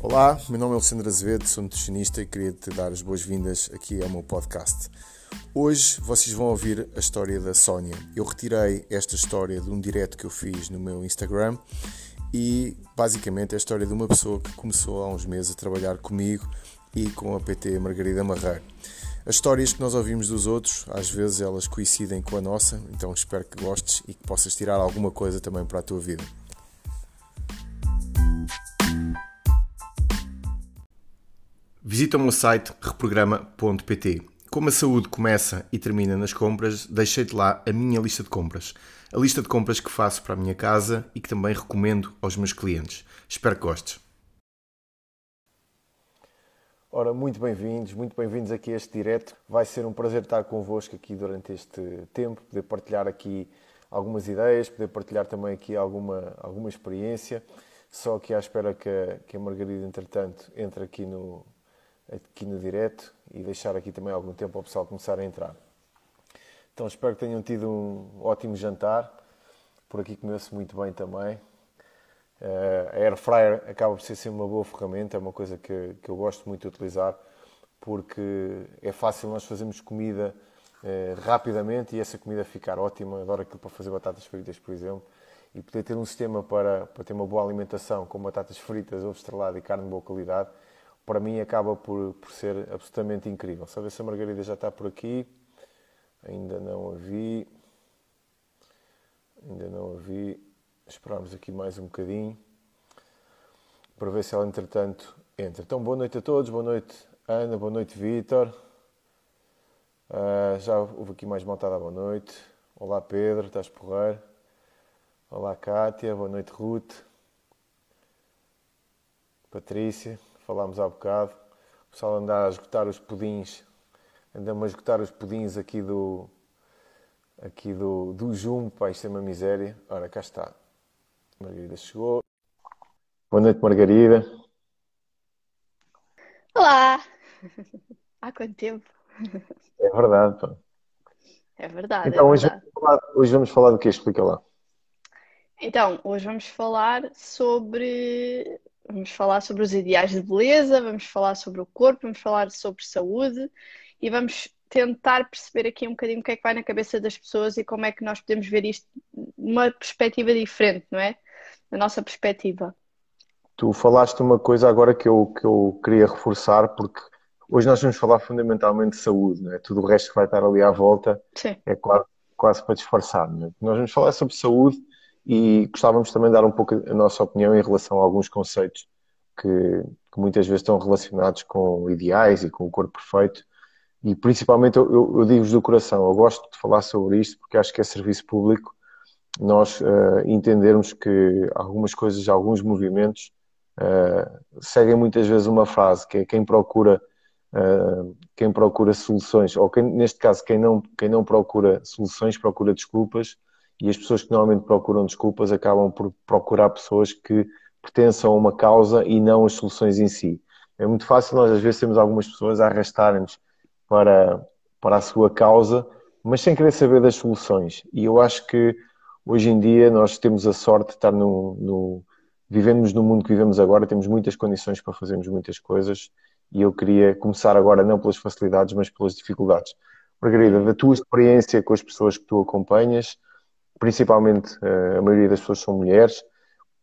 Olá, meu nome é Alexandre Azevedo, sou nutricionista e queria te dar as boas-vindas aqui ao meu podcast. Hoje vocês vão ouvir a história da Sónia. Eu retirei esta história de um direto que eu fiz no meu Instagram e basicamente é a história de uma pessoa que começou há uns meses a trabalhar comigo e com a PT Margarida Marreiro. As histórias que nós ouvimos dos outros, às vezes elas coincidem com a nossa, então espero que gostes e que possas tirar alguma coisa também para a tua vida. Visita o meu site reprograma.pt. Como a saúde começa e termina nas compras, deixei-te lá a minha lista de compras. A lista de compras que faço para a minha casa e que também recomendo aos meus clientes. Espero que gostes. Ora, muito bem-vindos, muito bem-vindos aqui a este direto. Vai ser um prazer estar convosco aqui durante este tempo, poder partilhar aqui algumas ideias, poder partilhar também aqui alguma, alguma experiência. Só aqui à espera que a, que a Margarida, entretanto, entre aqui no, aqui no direto e deixar aqui também algum tempo para o pessoal começar a entrar. Então espero que tenham tido um ótimo jantar. Por aqui comeu-se muito bem também. Uh, a Air Fryer acaba por ser sempre uma boa ferramenta, é uma coisa que, que eu gosto muito de utilizar porque é fácil nós fazermos comida uh, rapidamente e essa comida ficar ótima. Adoro aquilo para fazer batatas fritas, por exemplo. E poder ter um sistema para, para ter uma boa alimentação com batatas fritas, ovo estrelado e carne de boa qualidade para mim acaba por, por ser absolutamente incrível. Sabe se a Margarida já está por aqui. Ainda não a vi. Ainda não a vi. Esperamos aqui mais um bocadinho para ver se ela entretanto entra. Então, boa noite a todos. Boa noite, Ana. Boa noite, Vítor. Uh, já houve aqui mais maltada. Boa noite. Olá, Pedro. Estás porreiro? Olá, Kátia. Boa noite, Ruth. Patrícia falámos há bocado. O pessoal anda a esgotar os pudins, andamos a esgotar os pudins aqui do, aqui do, do Jumbo, pá, isto é uma miséria. Ora, cá está. Margarida chegou. Boa noite, Margarida. Olá! Há quanto tempo? É verdade, pá. É verdade. Então, é hoje, verdade. Vamos falar, hoje vamos falar do que? Explica lá. Então, hoje vamos falar sobre Vamos falar sobre os ideais de beleza, vamos falar sobre o corpo, vamos falar sobre saúde e vamos tentar perceber aqui um bocadinho o que é que vai na cabeça das pessoas e como é que nós podemos ver isto numa perspectiva diferente, não é? Na nossa perspectiva. Tu falaste uma coisa agora que eu, que eu queria reforçar, porque hoje nós vamos falar fundamentalmente de saúde, não é? Tudo o resto que vai estar ali à volta Sim. é quase, quase para disfarçar, não é? Nós vamos falar sobre saúde e gostávamos também de dar um pouco a nossa opinião em relação a alguns conceitos que, que muitas vezes estão relacionados com ideais e com o corpo perfeito. E principalmente eu, eu, eu digo-vos do coração, eu gosto de falar sobre isto porque acho que é serviço público nós uh, entendermos que algumas coisas, alguns movimentos uh, seguem muitas vezes uma frase que é quem procura uh, quem procura soluções, ou quem, neste caso quem não, quem não procura soluções procura desculpas e as pessoas que normalmente procuram desculpas acabam por procurar pessoas que pertençam a uma causa e não as soluções em si. É muito fácil nós às vezes temos algumas pessoas a arrastarem-nos para, para a sua causa, mas sem querer saber das soluções. E eu acho que hoje em dia nós temos a sorte de estar no, no vivemos no mundo que vivemos agora, temos muitas condições para fazermos muitas coisas e eu queria começar agora não pelas facilidades, mas pelas dificuldades. Margarida, da tua experiência com as pessoas que tu acompanhas, principalmente eh, a maioria das pessoas são mulheres.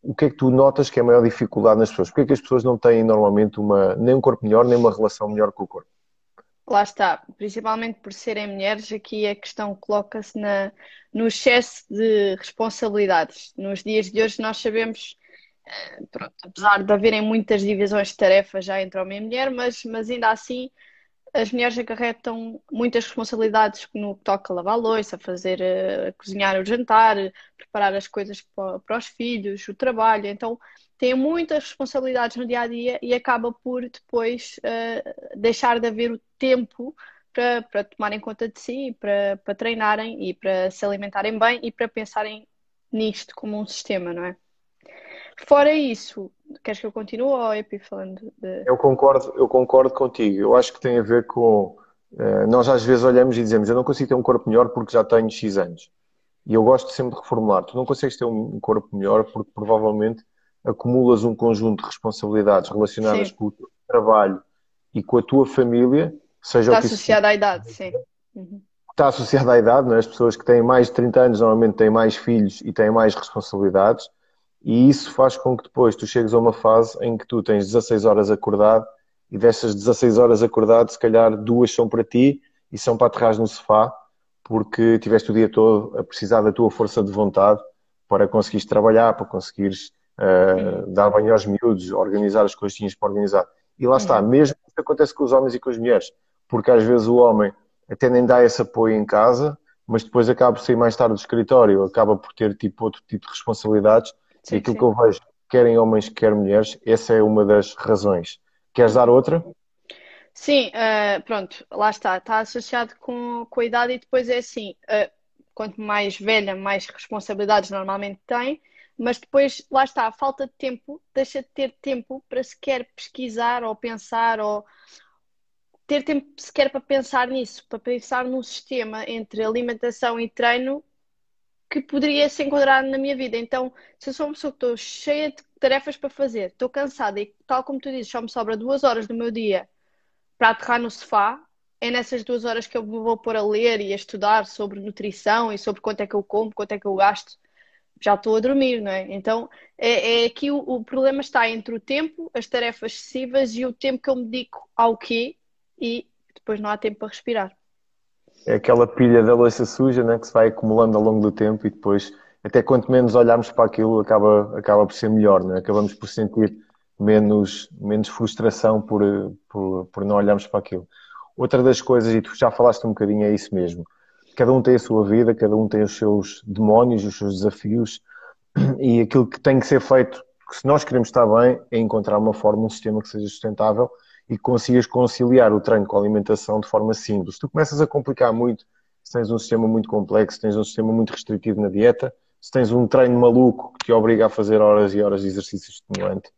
O que é que tu notas que é a maior dificuldade nas pessoas? Porquê é que as pessoas não têm normalmente uma, nem um corpo melhor, nem uma relação melhor com o corpo? Lá está, principalmente por serem mulheres, aqui a questão coloca-se no excesso de responsabilidades. Nos dias de hoje nós sabemos, eh, pronto, apesar de haverem muitas divisões de tarefas já entre homem e mulher, mas, mas ainda assim as mulheres acarretam muitas responsabilidades no que toca a lavar a louça, fazer, uh, cozinhar o jantar, preparar as coisas para, para, os filhos, o trabalho. Então, têm muitas responsabilidades no dia a dia e acaba por depois uh, deixar de haver o tempo para, para tomarem conta de si, para, para treinarem e para se alimentarem bem e para pensarem nisto como um sistema, não é? Fora isso, queres que eu continue ou é falando de... Eu concordo, eu concordo contigo. Eu acho que tem a ver com. Uh, nós às vezes olhamos e dizemos: Eu não consigo ter um corpo melhor porque já tenho X anos. E eu gosto sempre de reformular: Tu não consegues ter um corpo melhor porque provavelmente acumulas um conjunto de responsabilidades relacionadas sim. com o teu trabalho e com a tua família, seja Está o que associado à idade, sim. Uhum. Está associado à idade, não é? As pessoas que têm mais de 30 anos normalmente têm mais filhos e têm mais responsabilidades, e isso faz com que depois tu chegues a uma fase em que tu tens 16 horas acordado e dessas 16 horas acordado, se calhar duas são para ti e são para aterrar no sofá, porque tiveste o dia todo a precisar da tua força de vontade para conseguires trabalhar, para conseguires uh, dar banho aos miúdos, organizar as coisinhas para organizar. E lá está, mesmo isso acontece com os homens e com as mulheres, porque às vezes o homem até nem dá esse apoio em casa, mas depois acaba por sair mais tarde do escritório, acaba por ter tipo outro tipo de responsabilidades. Sim, e aquilo sim. que eu vejo, querem homens, quer mulheres, essa é uma das razões. Queres dar outra? Sim, uh, pronto, lá está, está associado com, com a idade e depois é assim, uh, quanto mais velha, mais responsabilidades normalmente tem, mas depois, lá está, a falta de tempo deixa de ter tempo para sequer pesquisar ou pensar ou ter tempo sequer para pensar nisso, para pensar num sistema entre alimentação e treino que poderia se enquadrar na minha vida. Então, se eu sou uma pessoa que estou cheia de tarefas para fazer, estou cansada e, tal como tu dizes, só me sobra duas horas do meu dia para aterrar no sofá, é nessas duas horas que eu me vou pôr a ler e a estudar sobre nutrição e sobre quanto é que eu como, quanto é que eu gasto. Já estou a dormir, não é? Então, é, é aqui o, o problema está entre o tempo, as tarefas excessivas e o tempo que eu me dedico ao quê e depois não há tempo para respirar. É aquela pilha da louça suja né, que se vai acumulando ao longo do tempo e depois, até quanto menos olharmos para aquilo, acaba, acaba por ser melhor, né? acabamos por sentir menos, menos frustração por, por, por não olharmos para aquilo. Outra das coisas, e tu já falaste um bocadinho, é isso mesmo. Cada um tem a sua vida, cada um tem os seus demónios, os seus desafios, e aquilo que tem que ser feito, se nós queremos estar bem, é encontrar uma forma, um sistema que seja sustentável e que consigas conciliar o treino com a alimentação de forma simples. Se tu começas a complicar muito, se tens um sistema muito complexo, se tens um sistema muito restritivo na dieta, se tens um treino maluco que te obriga a fazer horas e horas de exercício estimulante,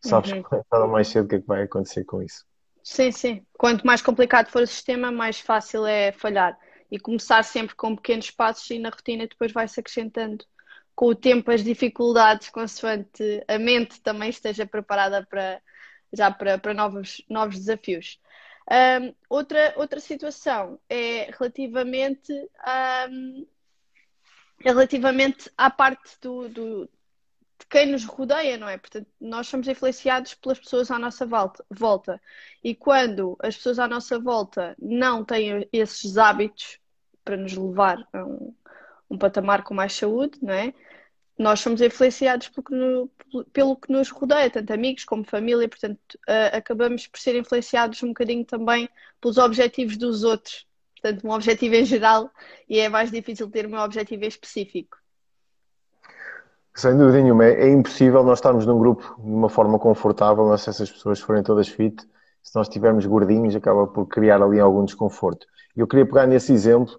sabes uhum. mais cedo o que é que vai acontecer com isso. Sim, sim. Quanto mais complicado for o sistema, mais fácil é falhar. E começar sempre com pequenos passos e na rotina depois vai-se acrescentando com o tempo as dificuldades, consoante a mente também esteja preparada para já para, para novos, novos desafios. Um, outra, outra situação é relativamente, um, é relativamente à parte do, do, de quem nos rodeia, não é? Portanto, nós somos influenciados pelas pessoas à nossa volta, volta. E quando as pessoas à nossa volta não têm esses hábitos para nos levar a um, um patamar com mais saúde, não é? Nós somos influenciados pelo que, no, pelo que nos rodeia, tanto amigos como família, portanto, uh, acabamos por ser influenciados um bocadinho também pelos objetivos dos outros. Portanto, um objetivo em geral e é mais difícil ter um objetivo em específico. Sem dúvida nenhuma, é, é impossível nós estarmos num grupo de uma forma confortável, se essas pessoas forem todas fit, se nós estivermos gordinhos, acaba por criar ali algum desconforto. Eu queria pegar nesse exemplo,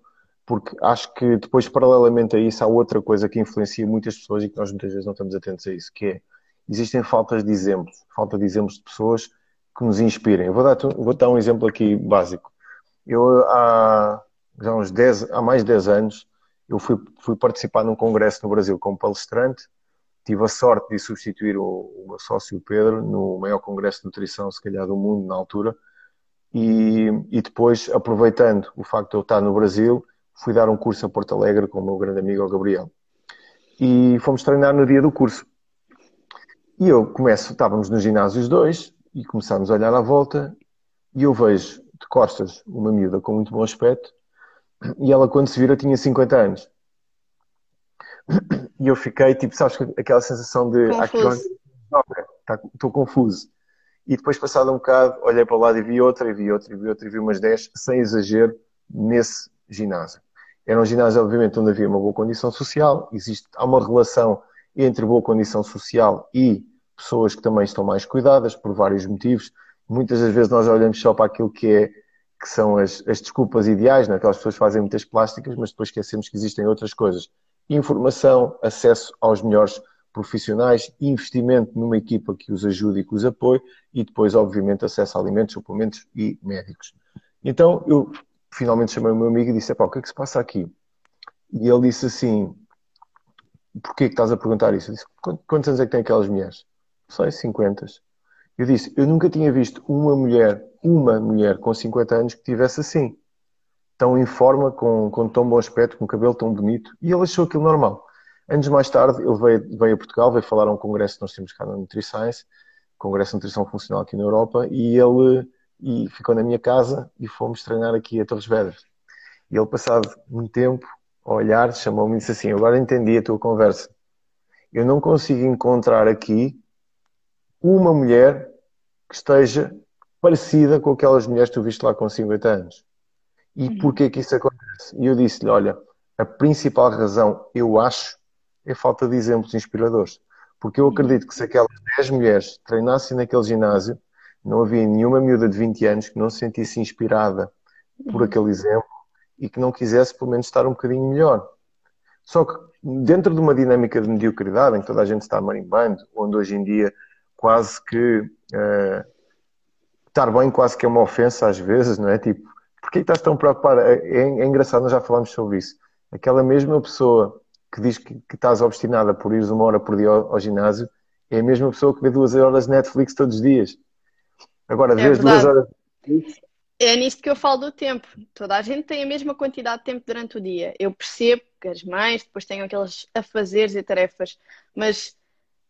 porque acho que depois, paralelamente a isso, há outra coisa que influencia muitas pessoas e que nós muitas vezes não estamos atentos a isso, que é, existem faltas de exemplos, falta de exemplos de pessoas que nos inspirem. Eu vou dar, vou dar um exemplo aqui básico. Eu, há já uns 10, há mais de 10 anos, eu fui, fui participar num congresso no Brasil como palestrante, tive a sorte de substituir o, o meu sócio Pedro no maior congresso de nutrição, se calhar, do mundo na altura, e, e depois, aproveitando o facto de eu estar no Brasil, fui dar um curso a Porto Alegre com o meu grande amigo o Gabriel. E fomos treinar no dia do curso. E eu começo, estávamos no ginásio os dois, e começámos a olhar à volta, e eu vejo de costas uma miúda com muito bom aspecto, e ela, quando se vira, tinha 50 anos. E eu fiquei, tipo, sabes, aquela sensação de. Tá, estou confuso. E depois, passado um bocado, olhei para o lado e vi outra, e vi outra, e vi outra, e vi umas 10, sem exagero, nesse ginásio. Era um ginásio, obviamente, onde havia uma boa condição social, existe, há uma relação entre boa condição social e pessoas que também estão mais cuidadas, por vários motivos. Muitas das vezes nós olhamos só para aquilo que é que são as, as desculpas ideais, né? aquelas pessoas fazem muitas plásticas, mas depois esquecemos que existem outras coisas. Informação, acesso aos melhores profissionais, investimento numa equipa que os ajude e que os apoie e depois, obviamente, acesso a alimentos, suplementos e médicos. Então, eu finalmente chamei o meu amigo e disse, o que é que se passa aqui? E ele disse assim, porquê que estás a perguntar isso? Eu disse, quantos anos é que têm aquelas mulheres? sei, 50. Eu disse, eu nunca tinha visto uma mulher, uma mulher com 50 anos que tivesse assim. Tão em forma, com, com tão bom aspecto, com cabelo tão bonito. E ele achou aquilo normal. Anos mais tarde, ele veio, veio a Portugal, veio falar a um congresso que nós temos cá na NutriScience, Congresso de Nutrição Funcional aqui na Europa, e ele e ficou na minha casa e fomos treinar aqui a Torres Vedras. E ele, passado um tempo, a olhar, chamou-me e disse assim: Agora entendi a tua conversa. Eu não consigo encontrar aqui uma mulher que esteja parecida com aquelas mulheres que tu viste lá com 50 anos. E uhum. porquê que isso acontece? E eu disse-lhe: Olha, a principal razão, eu acho, é falta de exemplos inspiradores. Porque eu acredito que se aquelas 10 mulheres treinassem naquele ginásio, não havia nenhuma miúda de 20 anos que não se sentisse inspirada por uhum. aquele exemplo e que não quisesse pelo menos estar um bocadinho melhor. Só que dentro de uma dinâmica de mediocridade em que toda a gente está marimbando, onde hoje em dia quase que uh, estar bem quase que é uma ofensa às vezes, não é? Tipo, porquê estás tão preocupado? É, é, é, engraçado, nós já falámos sobre isso. Aquela mesma pessoa que diz que, que estás obstinada por ires uma hora por dia ao, ao, ginásio é a mesma pessoa que vê duas horas de Netflix todos os dias. Agora, é duas horas é nisto que eu falo do tempo. Toda a gente tem a mesma quantidade de tempo durante o dia. Eu percebo que as mães depois têm aqueles afazeres e tarefas, mas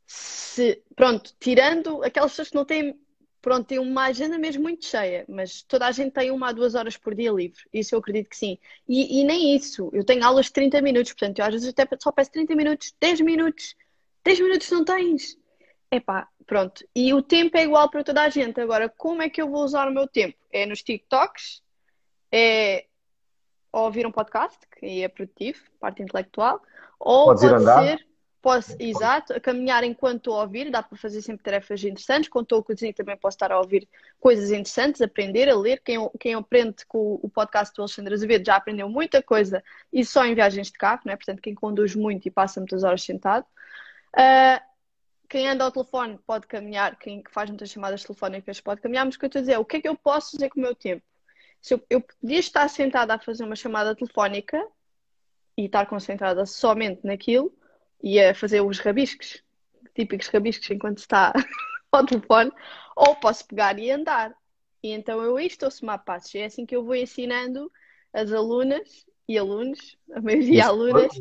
se, pronto, tirando aquelas pessoas que não têm, pronto, têm uma agenda mesmo muito cheia, mas toda a gente tem uma a duas horas por dia livre. Isso eu acredito que sim. E, e nem isso. Eu tenho aulas de 30 minutos, portanto, eu às vezes até só peço 30 minutos, 10 minutos. 10 minutos não tens. Epá, pronto. E o tempo é igual para toda a gente. Agora, como é que eu vou usar o meu tempo? É nos TikToks? É ouvir um podcast, que é produtivo, parte intelectual, ou Podes pode ser, posso, exato, a caminhar enquanto estou a ouvir, dá para fazer sempre tarefas interessantes, quando estou a cozinhar também posso estar a ouvir coisas interessantes, aprender, a ler, quem, quem aprende com o podcast do Alexandre Azevedo já aprendeu muita coisa, e só em viagens de carro, né? portanto quem conduz muito e passa muitas horas sentado. Uh, quem anda ao telefone pode caminhar, quem faz muitas chamadas telefónicas pode caminhar, mas o que eu estou a dizer é o que é que eu posso fazer com o meu tempo? Se eu, eu podia estar sentada a fazer uma chamada telefónica e estar concentrada somente naquilo e a fazer os rabiscos, típicos rabiscos enquanto está ao telefone, ou posso pegar e andar. E então eu estou a somar passos. É assim que eu vou ensinando as alunas e alunos, a maioria alunas,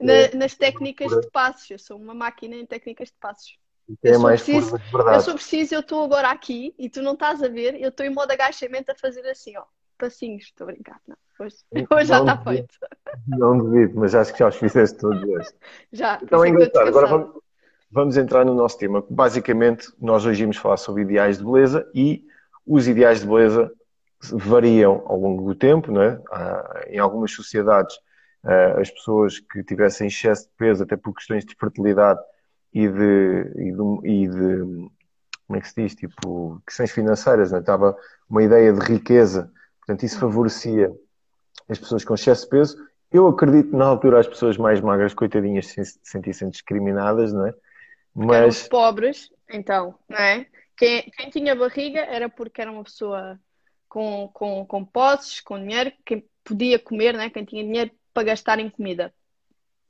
na, é nas técnicas de passos. Eu sou uma máquina em técnicas de passos. É eu, mais preciso, eu sou preciso, eu estou agora aqui e tu não estás a ver, eu estou em modo agachamento a fazer assim, ó, passinhos, estou a brincar, não. Hoje, hoje já está feito. Não duvido, mas acho que já os fizeste todos hoje. Já. Então é engraçado. Agora vamos, vamos entrar no nosso tema. Basicamente, nós hoje vamos falar sobre ideais de beleza e os ideais de beleza variam ao longo do tempo, não é? em algumas sociedades, as pessoas que tivessem excesso de peso, até por questões de fertilidade e de, e de, e de como é que se diz? Tipo, questões financeiras, não é? Estava uma ideia de riqueza, portanto, isso favorecia as pessoas com excesso de peso. Eu acredito que na altura as pessoas mais magras, coitadinhas, se sentissem discriminadas, não é? Mas... Eram os pobres, então, não é? Quem, quem tinha barriga era porque era uma pessoa com, com, com posses, com dinheiro, quem podia comer, né? quem tinha dinheiro para gastar em comida.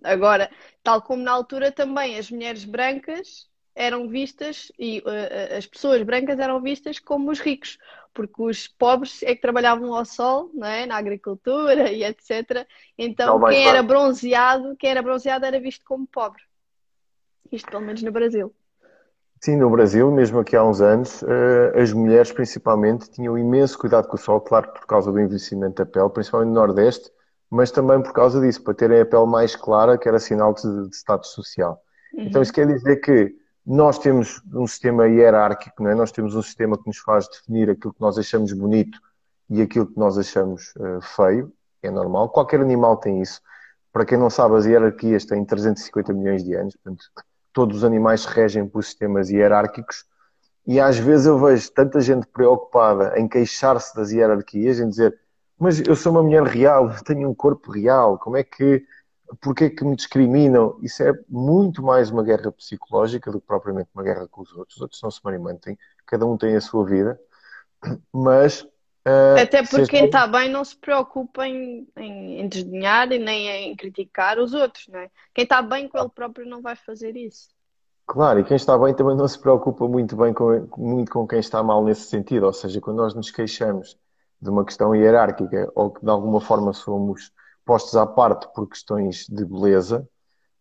Agora, tal como na altura também as mulheres brancas eram vistas e uh, as pessoas brancas eram vistas como os ricos, porque os pobres é que trabalhavam ao sol, não é? na agricultura e etc. Então, não, quem era bronzeado, quem era bronzeado era visto como pobre. Isto pelo menos no Brasil. Sim, no Brasil, mesmo aqui há uns anos, eh, as mulheres principalmente tinham imenso cuidado com o sol, claro, por causa do envelhecimento da pele, principalmente no Nordeste, mas também por causa disso, para terem a pele mais clara, que era sinal de, de status social. Uhum. Então isso quer dizer que nós temos um sistema hierárquico, não é? nós temos um sistema que nos faz definir aquilo que nós achamos bonito e aquilo que nós achamos uh, feio, é normal. Qualquer animal tem isso. Para quem não sabe, as hierarquias têm 350 milhões de anos, portanto, todos os animais se regem por sistemas hierárquicos e às vezes eu vejo tanta gente preocupada em queixar-se das hierarquias, em dizer mas eu sou uma mulher real, tenho um corpo real, como é que, porquê que me discriminam? Isso é muito mais uma guerra psicológica do que propriamente uma guerra com os outros. Os outros não se marimentem, cada um tem a sua vida, mas Uh, Até porque quem está bem não se preocupa em, em, em desdenhar e nem em criticar os outros, não é? Quem está bem com ele próprio não vai fazer isso. Claro, e quem está bem também não se preocupa muito bem com, muito com quem está mal nesse sentido. Ou seja, quando nós nos queixamos de uma questão hierárquica ou que de alguma forma somos postos à parte por questões de beleza,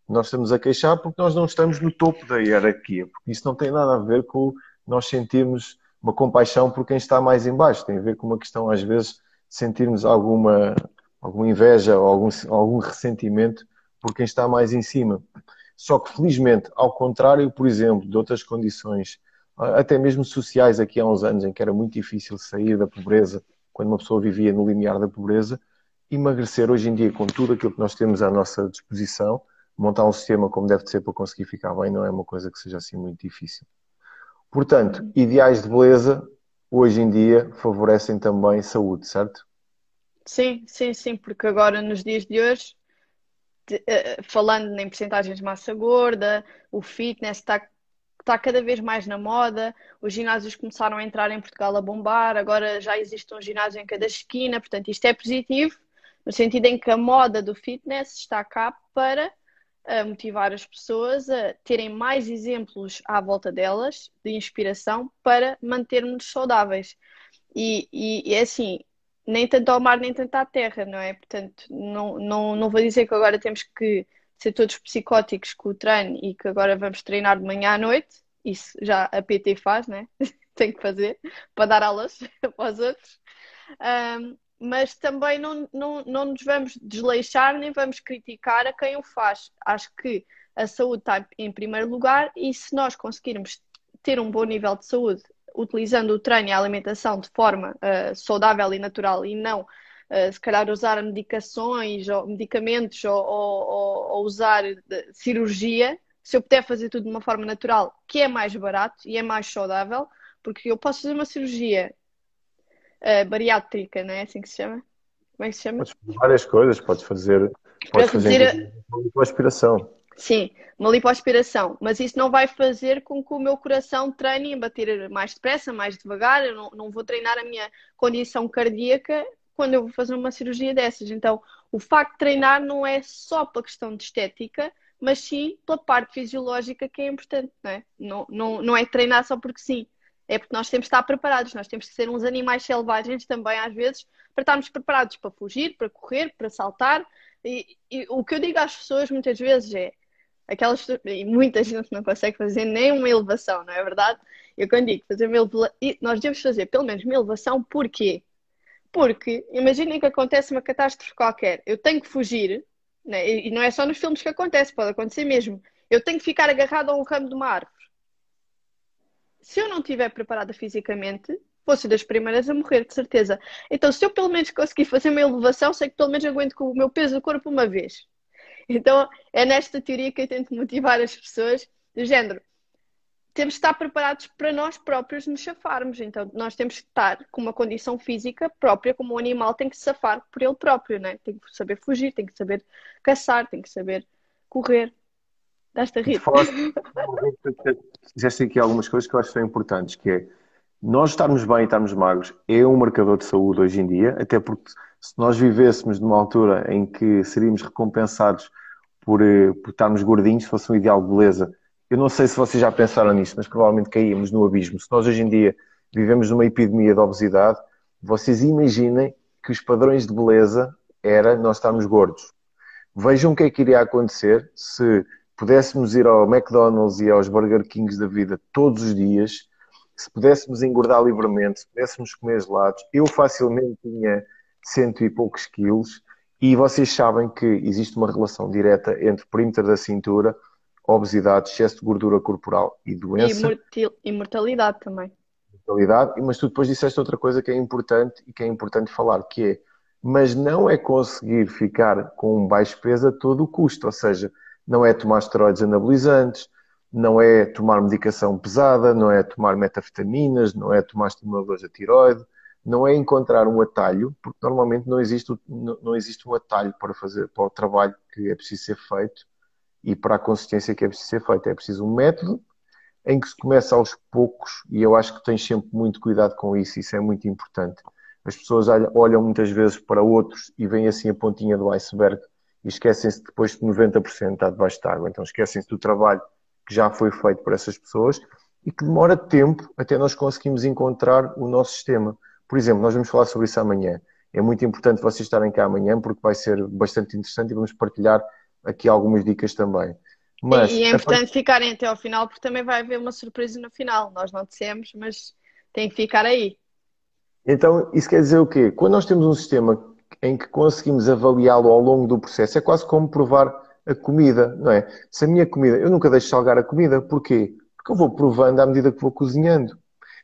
nós estamos a queixar porque nós não estamos no topo da hierarquia. Porque isso não tem nada a ver com nós sentirmos uma compaixão por quem está mais embaixo. Tem a ver com uma questão, às vezes, sentirmos alguma, alguma inveja ou algum, algum ressentimento por quem está mais em cima. Só que, felizmente, ao contrário, por exemplo, de outras condições, até mesmo sociais, aqui há uns anos, em que era muito difícil sair da pobreza, quando uma pessoa vivia no limiar da pobreza, emagrecer hoje em dia, com tudo aquilo que nós temos à nossa disposição, montar um sistema como deve ser para conseguir ficar bem, não é uma coisa que seja assim muito difícil. Portanto, ideais de beleza, hoje em dia, favorecem também saúde, certo? Sim, sim, sim, porque agora, nos dias de hoje, eh, falando em percentagens de massa gorda, o fitness está está cada vez mais na moda, os ginásios começaram a entrar em Portugal a bombar, agora já existe um ginásio em cada esquina, portanto isto é positivo, no sentido em que a moda do fitness está cá para uh, motivar as pessoas a terem mais exemplos à volta delas de inspiração para mantermos saudáveis. E, e, e assim, nem tanto ao mar nem tanto à terra, não é? Portanto, não, não, não vou dizer que agora temos que ser todos psicóticos com o treino e que agora vamos treinar de manhã à noite. Isso já a PT faz, né? Tem que fazer para dar aulas para os outros. Um, mas também não, não, não nos vamos desleixar nem vamos criticar a quem o faz. Acho que a saúde está em primeiro lugar e se nós conseguirmos ter um bom nível de saúde utilizando o treino e a alimentação de forma uh, saudável e natural e não, uh, se calhar, usar medicações ou medicamentos ou, ou, ou usar cirurgia, se eu puder fazer tudo de uma forma natural, que é mais barato e é mais saudável, porque eu posso fazer uma cirurgia uh, bariátrica, não é assim que se chama? Como é que se chama? Podes fazer várias coisas, podes fazer, podes fazer uma aspiração. Sim, uma lipoaspiração, mas isso não vai fazer com que o meu coração treine a bater mais depressa, mais devagar. Eu não, não vou treinar a minha condição cardíaca quando eu vou fazer uma cirurgia dessas. Então, o facto de treinar não é só pela questão de estética, mas sim pela parte fisiológica que é importante, não é? Não, não, não é treinar só porque sim. É porque nós temos que estar preparados, nós temos que ser uns animais selvagens também, às vezes, para estarmos preparados para fugir, para correr, para saltar. E, e o que eu digo às pessoas muitas vezes é: aquelas e muita gente não consegue fazer nem uma elevação, não é verdade? Eu quando digo fazer uma elevação, nós devemos fazer pelo menos uma elevação, porquê? Porque imaginem que acontece uma catástrofe qualquer, eu tenho que fugir, né? e não é só nos filmes que acontece, pode acontecer mesmo. Eu tenho que ficar agarrado a um ramo de uma árvore. Se eu não estiver preparada fisicamente, vou ser das primeiras a morrer, de certeza. Então, se eu pelo menos conseguir fazer uma elevação, sei que pelo menos aguento com o meu peso do corpo uma vez. Então, é nesta teoria que eu tento motivar as pessoas do género. Temos de estar preparados para nós próprios nos chafarmos. Então, nós temos que estar com uma condição física própria, como um animal tem que se safar por ele próprio, né? Tem que saber fugir, tem que saber caçar, tem que saber correr. Dás-te a rir. Fizeste aqui algumas coisas que eu acho que são importantes, que é nós estarmos bem e estarmos magros é um marcador de saúde hoje em dia, até porque se nós vivêssemos numa altura em que seríamos recompensados por, eh, por estarmos gordinhos, se fosse um ideal de beleza, eu não sei se vocês já pensaram nisso, mas provavelmente caímos no abismo. Se nós hoje em dia vivemos numa epidemia de obesidade, vocês imaginem que os padrões de beleza era nós estarmos gordos. Vejam o que é que iria acontecer se pudéssemos ir ao McDonald's e aos Burger Kings da vida todos os dias, se pudéssemos engordar livremente, se pudéssemos comer gelados, eu facilmente tinha cento e poucos quilos, e vocês sabem que existe uma relação direta entre perímetro da cintura, obesidade, excesso de gordura corporal e doença. E mortalidade também. Mortalidade, mas tu depois disseste outra coisa que é importante e que é importante falar, que é, mas não é conseguir ficar com um baixo peso a todo o custo, ou seja, não é tomar esteroides anabolizantes, não é tomar medicação pesada, não é tomar metafetaminas, não é tomar estimuladores da tiroide, não é encontrar um atalho, porque normalmente não existe, não existe um atalho para fazer para o trabalho que é preciso ser feito e para a consistência que é preciso ser feita. É preciso um método em que se começa aos poucos, e eu acho que tens sempre muito cuidado com isso, isso é muito importante. As pessoas olham muitas vezes para outros e veem assim a pontinha do iceberg e esquecem-se depois que 90% está debaixo de água. Então esquecem-se do trabalho que já foi feito por essas pessoas e que demora tempo até nós conseguimos encontrar o nosso sistema. Por exemplo, nós vamos falar sobre isso amanhã. É muito importante vocês estarem cá amanhã porque vai ser bastante interessante e vamos partilhar aqui algumas dicas também. Mas, e é importante part... ficarem até ao final porque também vai haver uma surpresa no final. Nós não dissemos, mas tem que ficar aí. Então, isso quer dizer o quê? Quando nós temos um sistema em que conseguimos avaliá-lo ao longo do processo, é quase como provar a comida, não é? Se a minha comida, eu nunca deixo salgar a comida, porquê? Porque eu vou provando à medida que vou cozinhando.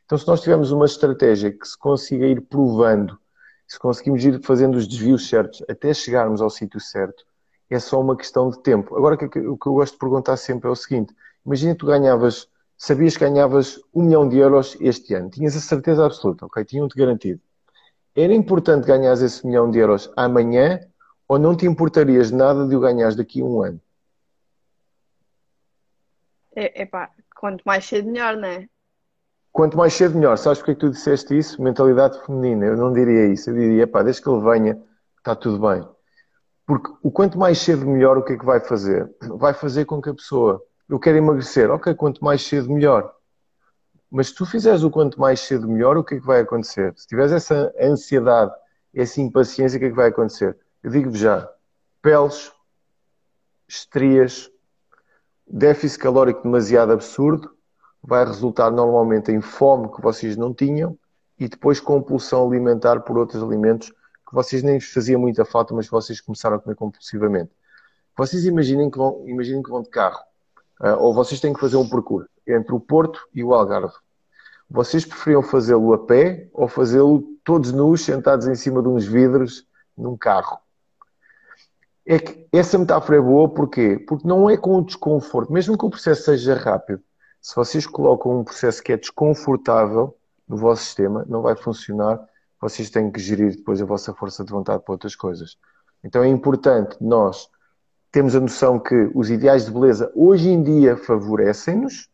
Então, se nós tivermos uma estratégia que se consiga ir provando, se conseguimos ir fazendo os desvios certos até chegarmos ao sítio certo, é só uma questão de tempo. Agora, o que eu gosto de perguntar sempre é o seguinte: imagina que tu ganhavas, sabias que ganhavas um milhão de euros este ano, tinhas a certeza absoluta, ok? Tinham-te garantido. Era importante ganhares esse milhão de euros amanhã ou não te importarias nada de o ganhares daqui a um ano? É, epá, quanto mais cedo melhor, não é? Quanto mais cedo melhor. Sabes porque é que tu disseste isso? Mentalidade feminina. Eu não diria isso. Eu diria, pá, desde que ele venha, está tudo bem. Porque o quanto mais cedo melhor, o que é que vai fazer? Vai fazer com que a pessoa, eu quero emagrecer, ok, quanto mais cedo melhor. Mas se tu fizeres o quanto mais cedo melhor, o que é que vai acontecer? Se tiveres essa ansiedade, essa impaciência, o que é que vai acontecer? Eu digo-vos já, peles, estrias, déficit calórico demasiado absurdo, vai resultar normalmente em fome que vocês não tinham e depois compulsão alimentar por outros alimentos que vocês nem fazia muita falta, mas vocês começaram a comer compulsivamente. Vocês imaginem que vão, imaginem que vão de carro, ou vocês têm que fazer um percurso entre o Porto e o Algarve. Vocês preferiam fazê-lo a pé ou fazê-lo todos nus, sentados em cima de uns vidros, num carro? É que essa metáfora é boa porquê? Porque não é com o desconforto, mesmo que o processo seja rápido, se vocês colocam um processo que é desconfortável no vosso sistema, não vai funcionar vocês têm que gerir depois a vossa força de vontade para outras coisas. Então é importante nós termos a noção que os ideais de beleza hoje em dia favorecem-nos.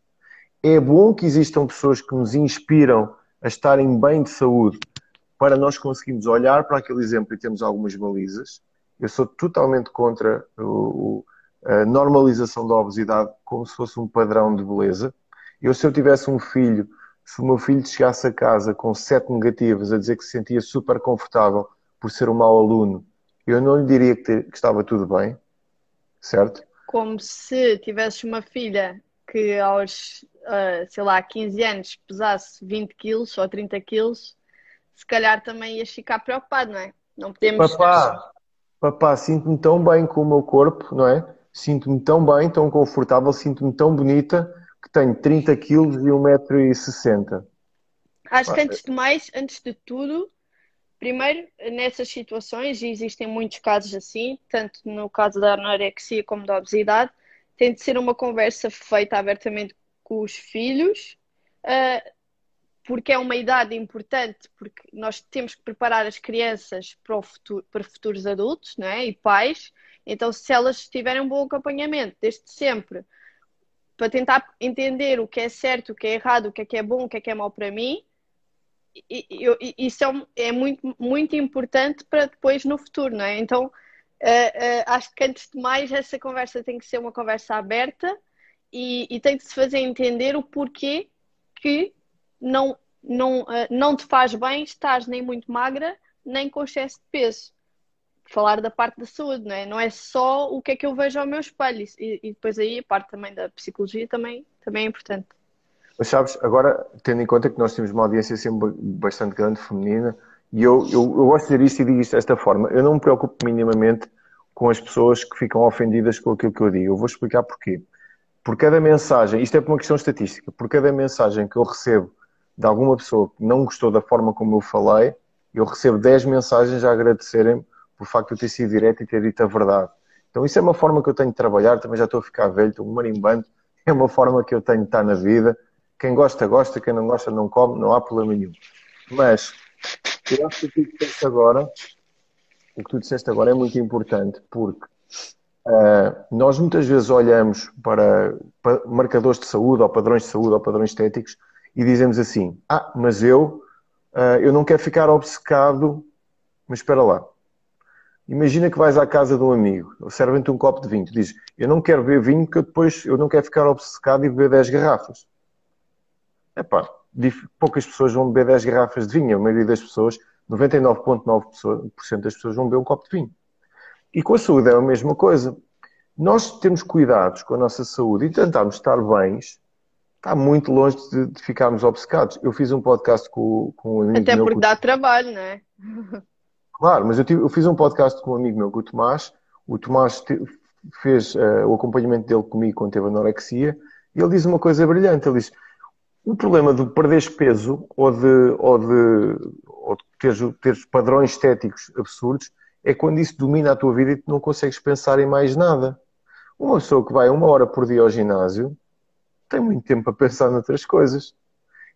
É bom que existam pessoas que nos inspiram a estarem bem de saúde para nós conseguirmos olhar para aquele exemplo e termos algumas balizas. Eu sou totalmente contra o, a normalização da obesidade como se fosse um padrão de beleza. Eu, se eu tivesse um filho se o meu filho chegasse a casa com sete negativas a dizer que se sentia super confortável por ser um mau aluno, eu não lhe diria que, que estava tudo bem, certo? Como se tivesses uma filha que aos, uh, sei lá, 15 anos pesasse 20 quilos ou 30 quilos, se calhar também ias ficar preocupado, não é? Não podemos... Papá, papá, sinto-me tão bem com o meu corpo, não é? Sinto-me tão bem, tão confortável, sinto-me tão bonita que tenho 30 quilos e 1,60m. Acho que antes de mais, antes de tudo, primeiro, nessas situações, e existem muitos casos assim, tanto no caso da anorexia como da obesidade, tem de ser uma conversa feita abertamente com os filhos, uh, porque é uma idade importante, porque nós temos que preparar as crianças para, futuro, para futuros adultos não é? e pais. Então, se elas tiverem um bom acompanhamento desde sempre, para tentar entender o que é certo, o que é errado, o que é que é bom, o que é que é mau para mim. E, isso é, é, muito, muito importante para depois no futuro, não é? Então, uh, uh, acho que antes de mais essa conversa tem que ser uma conversa aberta e, e tem que se fazer entender o porquê que não, não, uh, não te faz bem estás nem muito magra, nem com excesso de peso falar da parte da saúde, não é? Não é só o que é que eu vejo ao meu espelho. E, e depois aí a parte também da psicologia também, também é importante. Mas sabes, agora, tendo em conta que nós temos uma audiência sempre bastante grande, feminina, e eu, eu, eu gosto de dizer isto e digo isto desta forma, eu não me preocupo minimamente com as pessoas que ficam ofendidas com aquilo que eu digo. Eu vou explicar porquê. Por cada mensagem, isto é uma questão estatística, por cada mensagem que eu recebo de alguma pessoa que não gostou da forma como eu falei, eu recebo 10 mensagens a agradecerem por facto de eu ter sido direto e ter dito a verdade. Então isso é uma forma que eu tenho de trabalhar, também já estou a ficar velho, estou um marimbando, é uma forma que eu tenho de estar na vida. Quem gosta, gosta, quem não gosta, não come, não há problema nenhum. Mas eu acho que o que tu disseste agora, o que tu disseste agora é muito importante, porque uh, nós muitas vezes olhamos para, para, marcadores de saúde, ou padrões de saúde, ou padrões estéticos, e dizemos assim, ah, mas eu, uh, eu não quero ficar obcecado, mas espera lá, Imagina que vais à casa de um amigo, servem-te um copo de vinho, tu dizes, eu não quero beber vinho porque depois eu não quero ficar obcecado e beber 10 garrafas. Epá, poucas pessoas vão beber 10 garrafas de vinho, a maioria das pessoas, 99,9% das pessoas vão beber um copo de vinho. E com a saúde é a mesma coisa. Nós temos cuidados com a nossa saúde e tentarmos estar bens, está muito longe de, de ficarmos obcecados. Eu fiz um podcast com, com um amigo Até meu. porque dá trabalho, não é? Claro, mas eu, tive, eu, fiz um podcast com um amigo meu, com o Tomás. O Tomás te, fez uh, o acompanhamento dele comigo quando teve anorexia e ele diz uma coisa brilhante. Ele diz: o problema de perderes peso ou de, ou de, ou de teres, teres padrões estéticos absurdos é quando isso domina a tua vida e tu não consegues pensar em mais nada. Uma pessoa que vai uma hora por dia ao ginásio tem muito tempo para pensar noutras coisas.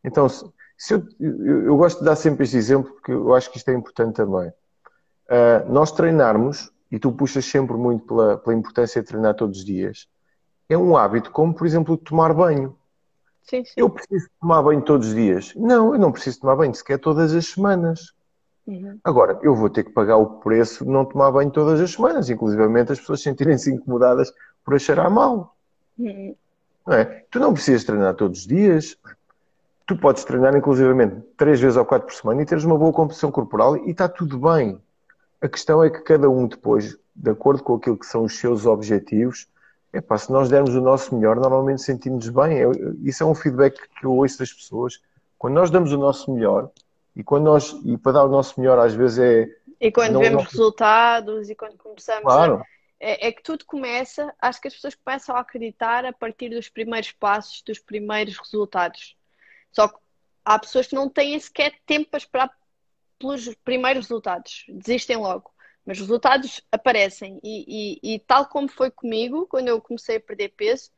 Então, se, se eu, eu, eu, gosto de dar sempre este exemplo porque eu acho que isto é importante também. Uh, nós treinarmos, e tu puxas sempre muito pela, pela importância de treinar todos os dias, é um hábito como, por exemplo, tomar banho. Sim, sim. Eu preciso tomar banho todos os dias. Não, eu não preciso tomar banho sequer todas as semanas. Uhum. Agora, eu vou ter que pagar o preço de não tomar banho todas as semanas, inclusive as pessoas sentirem-se incomodadas por achar mal. Uhum. Não é? Tu não precisas treinar todos os dias. Tu podes treinar, inclusivamente, três vezes ou quatro por semana e teres uma boa composição corporal e está tudo bem. A questão é que cada um depois, de acordo com aquilo que são os seus objetivos, epá, se nós dermos o nosso melhor, normalmente sentimos bem. Eu, isso é um feedback que eu ouço das pessoas. Quando nós damos o nosso melhor, e quando nós, e para dar o nosso melhor, às vezes é. E quando não, vemos não... resultados e quando começamos claro. a... é, é, que tudo começa, acho que as pessoas começam a acreditar a partir dos primeiros passos, dos primeiros resultados. Só que há pessoas que não têm sequer tempo para esperar pelos primeiros resultados, desistem logo. Mas os resultados aparecem e, e, e tal como foi comigo, quando eu comecei a perder peso,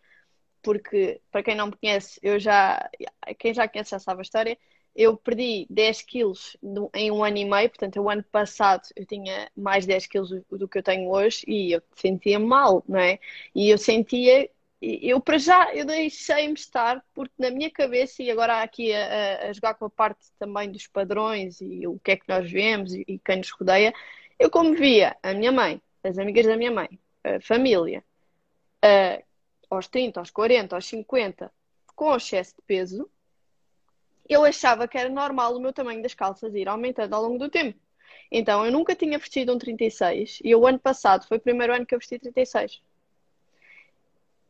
porque para quem não me conhece, eu já, quem já conhece já sabe a história, eu perdi 10 quilos em um ano e meio, portanto, o ano passado eu tinha mais 10 quilos do, que eu tenho hoje e eu sentia mal, não é? E eu sentia, eu para já, eu deixei-me estar, porque na minha cabeça, e agora aqui a, a, jogar com a parte também dos padrões e o que é que nós vemos e, e quem nos rodeia, eu como via a minha mãe, as amigas da minha mãe, a família, a, aos 30, aos 40, aos 50, com excesso de peso, eu achava que era normal o meu tamanho das calças ir aumentando ao longo do tempo. Então, eu nunca tinha vestido um 36 e o ano passado foi o primeiro ano que eu vesti 36.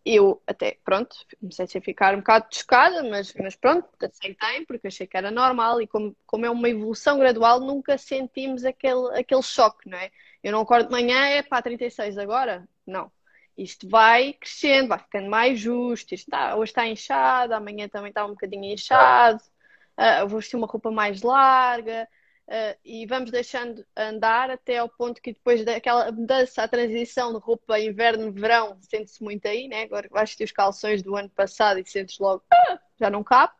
Eu até, pronto, comecei a ficar um bocado chocada, mas, mas pronto, aceitei porque achei que era normal e como, como é uma evolução gradual, nunca sentimos aquele, aquele choque, não é? Eu não acordo de manhã, é para 36 agora? Não. Isto vai crescendo, vai ficando mais justo. Isto está, hoje está inchado, amanhã também está um bocadinho inchado uh, vou vestir uma roupa mais larga uh, e vamos deixando andar até ao ponto que depois daquela mudança, a transição de roupa inverno-verão, sente-se muito aí, né? Agora vais vestir os calções do ano passado e sentes logo, ah, já não cabe.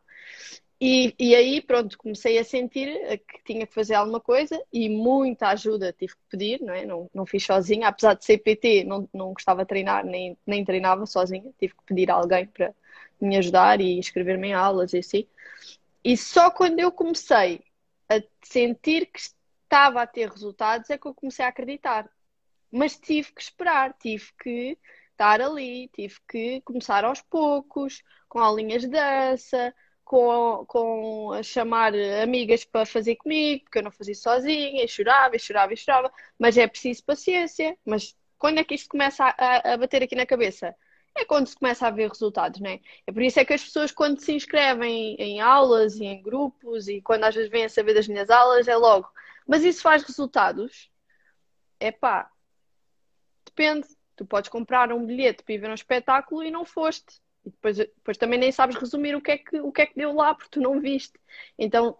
E, e, aí, pronto, comecei a sentir que tinha que fazer alguma coisa e muita ajuda tive que pedir, não é? Não, não fiz sozinha, apesar de ser PT, não, não gostava de treinar, nem, nem treinava sozinha, tive que pedir a alguém para me ajudar e inscrever-me em aulas e assim. E só quando eu comecei a sentir que estava a ter resultados é que eu comecei a acreditar. Mas tive que esperar, tive que estar ali, tive que começar aos poucos, com aulinhas de dança, com, com a chamar amigas para fazer comigo, porque eu não fazia sozinha, e chorava, e chorava, e chorava. Mas é preciso paciência. Mas quando é que isto começa a, a, a bater aqui na cabeça? É quando se começa a ver resultados, né? É por isso é que as pessoas, quando se inscrevem em aulas e em grupos e quando às vezes vêm a saber das minhas aulas, é logo. Mas isso faz resultados? É pá, depende. Tu podes comprar um bilhete para ir ver um espetáculo e não foste. E depois, depois também nem sabes resumir o que, é que, o que é que deu lá, porque tu não viste. Então,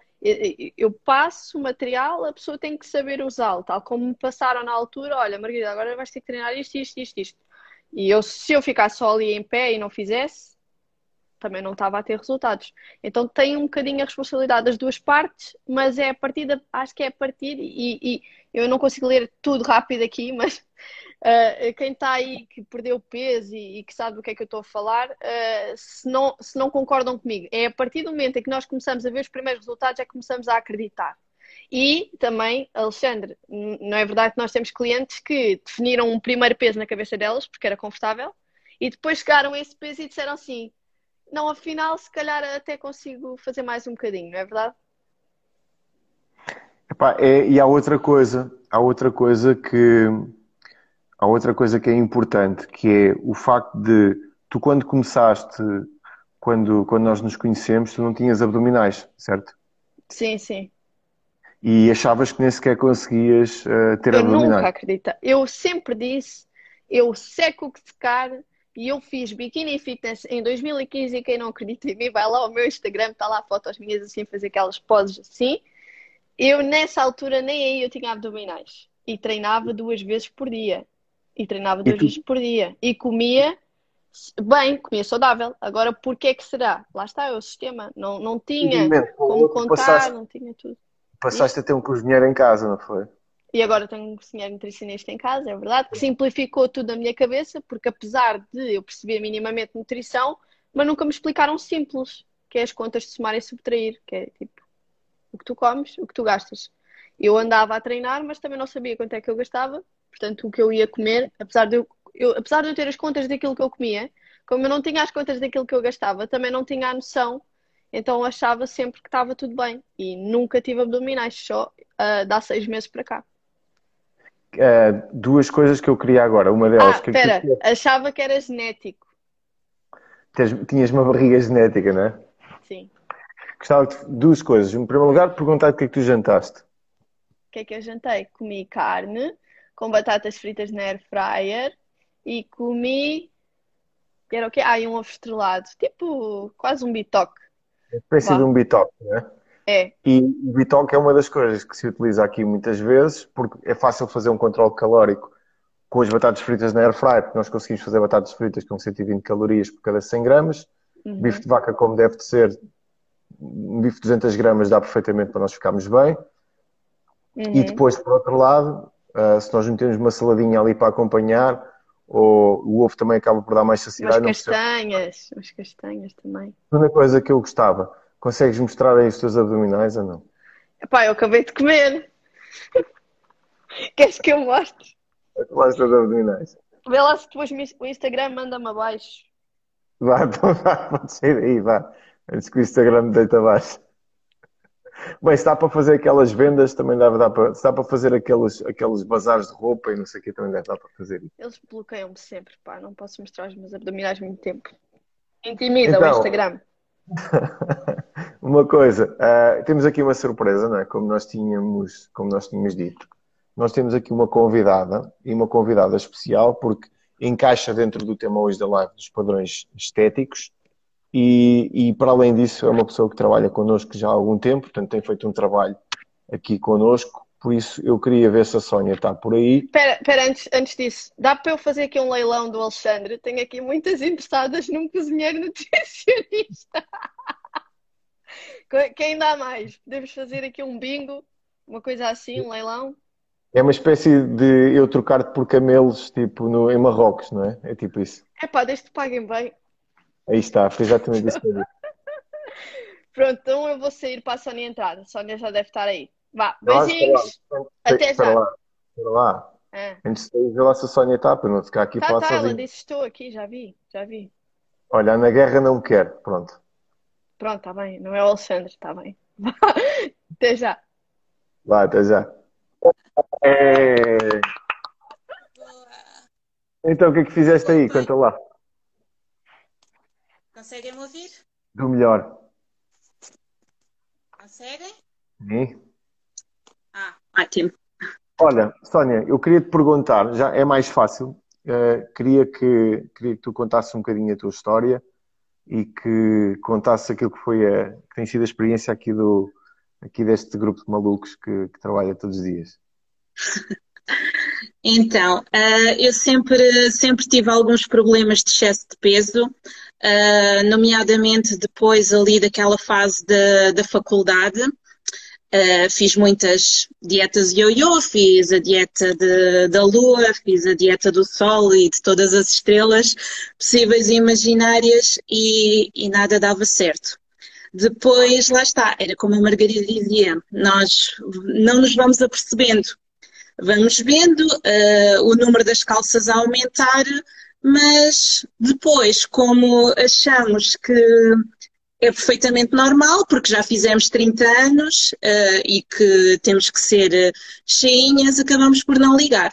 eu passo o material, a pessoa tem que saber usá-lo, tal como me passaram na altura, olha, Margarida, agora vais ter que treinar isto, isto, isto, isto. E eu, se eu ficasse só ali em pé e não fizesse, também não estava a ter resultados. Então tem um bocadinho a responsabilidade das duas partes, mas é a partir da, acho que é a partir, e, e eu não consigo ler tudo rápido aqui, mas uh, quem está aí que perdeu peso e, e, que sabe do que é que eu estou a falar, uh, se, não, se não concordam comigo, é a partir do momento em que nós começamos a ver os primeiros resultados é que começamos a acreditar. E também, Alexandre, não é verdade que nós temos clientes que definiram um primeiro peso na cabeça delas, porque era confortável, e depois chegaram a esse peso e disseram assim: não, afinal, se calhar até consigo fazer mais um bocadinho, não é verdade? Epá, é, e há outra coisa, há outra coisa que há outra coisa que é importante, que é o facto de tu quando começaste, quando, quando nós nos conhecemos, tu não tinhas abdominais, certo? Sim, sim. E achavas que nem sequer conseguias uh, ter eu abdominais. Eu nunca acredito. Eu sempre disse, eu seco que secar e eu fiz Bikini Fitness em 2015 e quem não acredita em mim, vai lá ao meu Instagram, está lá fotos minhas assim, fazer aquelas poses assim. Eu nessa altura nem aí eu tinha abdominais. E treinava duas vezes por dia. E treinava duas e vezes por dia. E comia bem, comia saudável. Agora, porquê é que será? Lá está, é o sistema. Não, não tinha como contar, passaste, não tinha tudo. Passaste a ter um cozinheiro em casa, não foi? E agora tenho um cozinheiro nutricionista em casa, é verdade, que simplificou tudo na minha cabeça, porque apesar de eu perceber minimamente nutrição, mas nunca me explicaram simples, que é as contas de somar e subtrair, que é tipo o que tu comes, o que tu gastas. Eu andava a treinar, mas também não sabia quanto é que eu gastava, portanto, o que eu ia comer, apesar de eu, eu apesar de eu ter as contas daquilo que eu comia, como eu não tinha as contas daquilo que eu gastava, também não tinha a noção, então achava sempre que estava tudo bem. E nunca tive abdominais, só uh, dá seis meses para cá. Uh, duas coisas que eu queria agora. Uma delas. Ah, espera, que... achava que era genético. Tinhas uma barriga genética, não é? Sim. Gostava de duas coisas. Em primeiro lugar, perguntar o que é que tu jantaste. O que é que eu jantei? Comi carne com batatas fritas na air fryer e comi. Era o quê? Ah, e um ovo estrelado. Tipo, quase um bitoque. É espécie de um bitoque, não é? E o bitoque é uma das coisas que se utiliza aqui muitas vezes, porque é fácil fazer um controle calórico com as batatas fritas na air fry, porque nós conseguimos fazer batatas fritas com 120 calorias por cada 100 gramas. Uhum. Bife de vaca, como deve de ser, um bife de 200 gramas dá perfeitamente para nós ficarmos bem. Uhum. E depois, por outro lado, uh, se nós metemos uma saladinha ali para acompanhar, ou o ovo também acaba por dar mais saciedade. Umas castanhas, umas castanhas também. Uma coisa que eu gostava, Consegues mostrar aí os teus abdominais ou não? Epá, eu acabei de comer. Queres que eu mostre? Lá os teus abdominais. Vê lá se depois o Instagram manda-me abaixo. Vá, então vá, pode sair daí, vá. Antes que o Instagram me deite abaixo. Bem, se dá para fazer aquelas vendas, também deve dar para. Se dá para fazer aqueles, aqueles bazares de roupa e não sei o que, também deve dar para fazer isso. Eles bloqueiam-me sempre, pá. Não posso mostrar os meus abdominais muito tempo. Intimida então, o Instagram. uma coisa, uh, temos aqui uma surpresa, não é? Como nós tínhamos, como nós tínhamos dito. Nós temos aqui uma convidada e uma convidada especial porque encaixa dentro do tema hoje da live dos padrões estéticos e, e para além disso é uma pessoa que trabalha connosco já há algum tempo, portanto tem feito um trabalho aqui connosco, por isso eu queria ver se a Sónia está por aí. Espera, antes, antes disso, dá para eu fazer aqui um leilão do Alexandre? Tenho aqui muitas interessadas num cozinheiro nutricionista. Quem dá mais? Podemos fazer aqui um bingo, uma coisa assim, um leilão? É uma espécie de eu trocar-te por camelos, tipo, no, em Marrocos, não é? É tipo isso. É pá, desde que paguem bem. Aí está, foi exatamente isso que eu disse. Pronto, então eu vou sair para a Sónia entrar. A Sónia já deve estar aí. Vá, beijinhos. Até já. Lá, espera lá. É. Antes de ver lá se a Sónia está, para não ficar aqui tá, falar tá, sozinho. ela disse estou aqui, já vi, já vi. Olha, na guerra não quer, pronto. Pronto, está bem. Não é o Alexandre, está bem. até já. Vai, até já. É... Então, o que é que fizeste aí? Conta lá. Conseguem me ouvir? Do melhor. Conseguem? Sim. Ah, ótimo. Olha, Sónia, eu queria te perguntar, já é mais fácil, uh, queria, que, queria que tu contasses um bocadinho a tua história e que contasse aquilo que foi a, que tem sido a experiência aqui, do, aqui deste grupo de malucos que, que trabalha todos os dias. Então, uh, eu sempre, sempre tive alguns problemas de excesso de peso, uh, nomeadamente depois ali daquela fase da, da faculdade. Uh, fiz muitas dietas yo-yo, fiz a dieta de, da lua, fiz a dieta do sol e de todas as estrelas possíveis e imaginárias e, e nada dava certo. Depois, lá está, era como a Margarida dizia, nós não nos vamos apercebendo. Vamos vendo uh, o número das calças a aumentar, mas depois, como achamos que é perfeitamente normal, porque já fizemos 30 anos uh, e que temos que ser uh, cheinhas, acabamos por não ligar.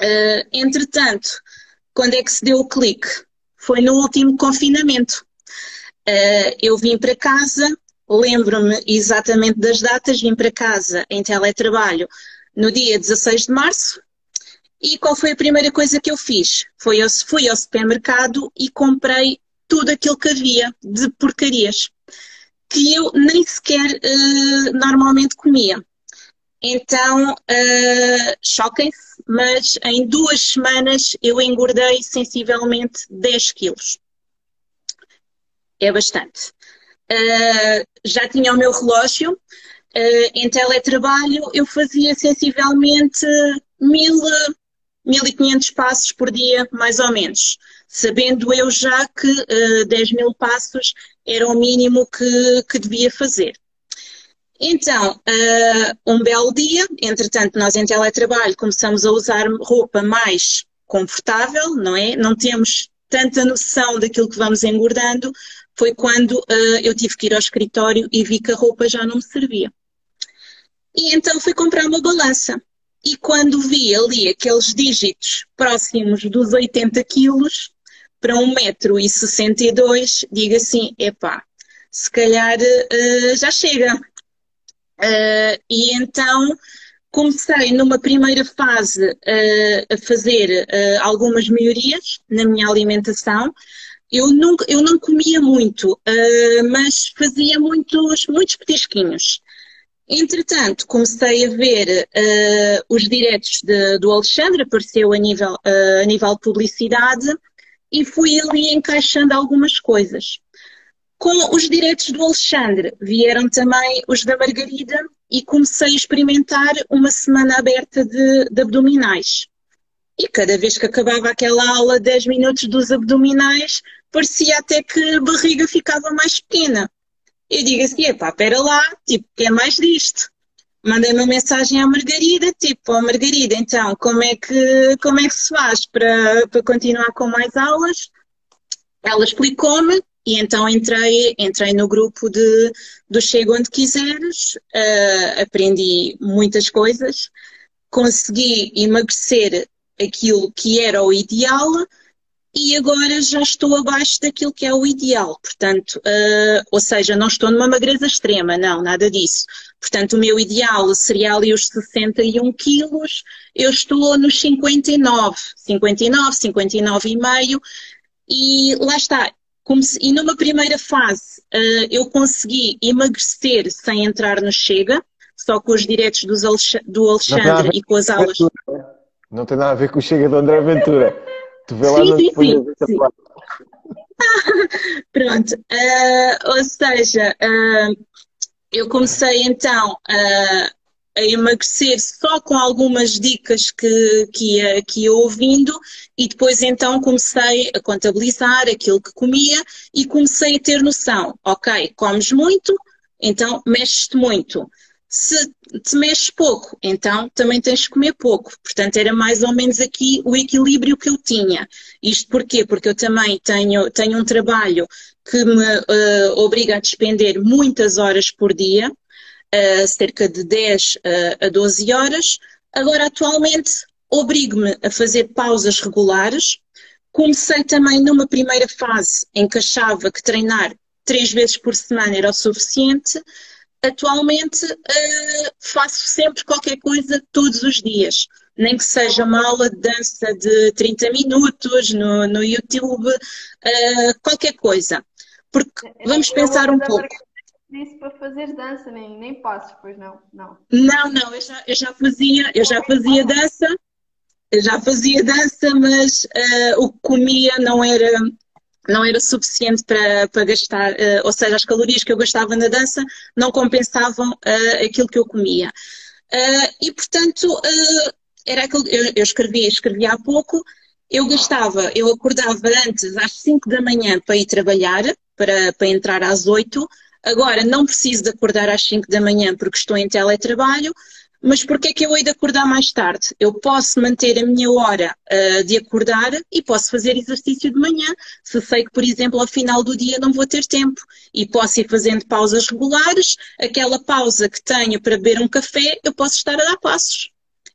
Uh, entretanto, quando é que se deu o clique? Foi no último confinamento. Uh, eu vim para casa, lembro-me exatamente das datas, vim para casa em teletrabalho no dia 16 de março. E qual foi a primeira coisa que eu fiz? Foi eu fui ao supermercado e comprei tudo aquilo que havia de porcarias que eu nem sequer uh, normalmente comia. Então, uh, choquem-se, mas em duas semanas eu engordei sensivelmente 10 quilos. É bastante. Uh, já tinha o meu relógio. Uh, em teletrabalho eu fazia sensivelmente 1.500 passos por dia, mais ou menos. Sabendo eu já que uh, 10 mil passos era o mínimo que, que devia fazer. Então, uh, um belo dia, entretanto, nós em teletrabalho começamos a usar roupa mais confortável, não é? Não temos tanta noção daquilo que vamos engordando. Foi quando uh, eu tive que ir ao escritório e vi que a roupa já não me servia. E então fui comprar uma balança. E quando vi ali aqueles dígitos próximos dos 80 quilos, para 1,62m, digo assim: epá, se calhar uh, já chega. Uh, e então comecei numa primeira fase uh, a fazer algumas melhorias na minha alimentação. Eu, nunca, eu não comia muito, mas fazia muitos, muitos petisquinhos. Entretanto, comecei a ver os diretos de, do Alexandre, apareceu a nível, a nível de publicidade, e fui ali encaixando algumas coisas. Com os diretos do Alexandre vieram também os da Margarida e comecei a experimentar uma semana aberta de, de abdominais. E cada vez que acabava aquela aula, 10 minutos dos abdominais, parecia até que a barriga ficava mais pequena. Eu digo assim, epá, pera lá, tipo, é mais disto. Mandei uma mensagem à Margarida, tipo, ó oh, Margarida, então, como é que, como é que se faz para, para continuar com mais aulas? Ela explicou-me, e então entrei, entrei no grupo de, do Chega Onde Quiseres, uh, aprendi muitas coisas, consegui emagrecer aquilo que era o ideal e agora já estou abaixo daquilo que é o ideal. Portanto, uh, ou seja, não estou numa magreza extrema, não, nada disso. Portanto, o meu ideal seria ali os 61 quilos, eu estou nos 59, 59, 59,5 e lá está, e numa primeira fase uh, eu consegui emagrecer sem entrar no Chega, só com os diretos do Alexandre e com as aulas. Não tem nada a ver com o Chega do André Ventura. Vê lá sim, sim, sim, sim. Pronto, uh, ou seja, uh, eu comecei então a a emagrecer só com algumas dicas que, que, ia, que ia ouvindo e depois então comecei a contabilizar aquilo que comia e comecei a ter noção, ok, comes muito, então mexes-te muito. Se te mexes pouco, então também tens de comer pouco. Portanto, era mais ou menos aqui o equilíbrio que eu tinha. Isto porquê? Porque eu também tenho, tenho um trabalho que me uh, obriga a despender muitas horas por dia, uh, cerca de 10 uh, a 12 horas. Agora, atualmente, obrigo-me a fazer pausas regulares. Comecei também numa primeira fase em que achava que treinar três vezes por semana era o suficiente. Atualmente uh, faço sempre qualquer coisa todos os dias, nem que seja uma aula de dança de 30 minutos no, no YouTube, uh, qualquer coisa. Porque vamos pensar um pouco disse para fazer dança, nem, nem passos, pois não, não. Não, não, eu já, eu já fazia, eu já fazia dança, eu já fazia dança, mas uh, o que comia não era, não era suficiente para, para gastar, uh, ou seja, as calorias que eu gastava na dança não compensavam uh, aquilo que eu comia. e portanto, era aquilo, eu, eu escrevia, escrevia há pouco, eu gastava, eu acordava antes às 5 da manhã para ir trabalhar, para, para entrar às 8. Agora, não preciso de acordar às 5 da manhã porque estou em teletrabalho, mas porquê é que eu hei de acordar mais tarde? Eu posso manter a minha hora uh, de acordar e posso fazer exercício de manhã, se sei que, por exemplo, ao final do dia não vou ter tempo. E posso ir fazendo pausas regulares, aquela pausa que tenho para beber um café, eu posso estar a dar passos.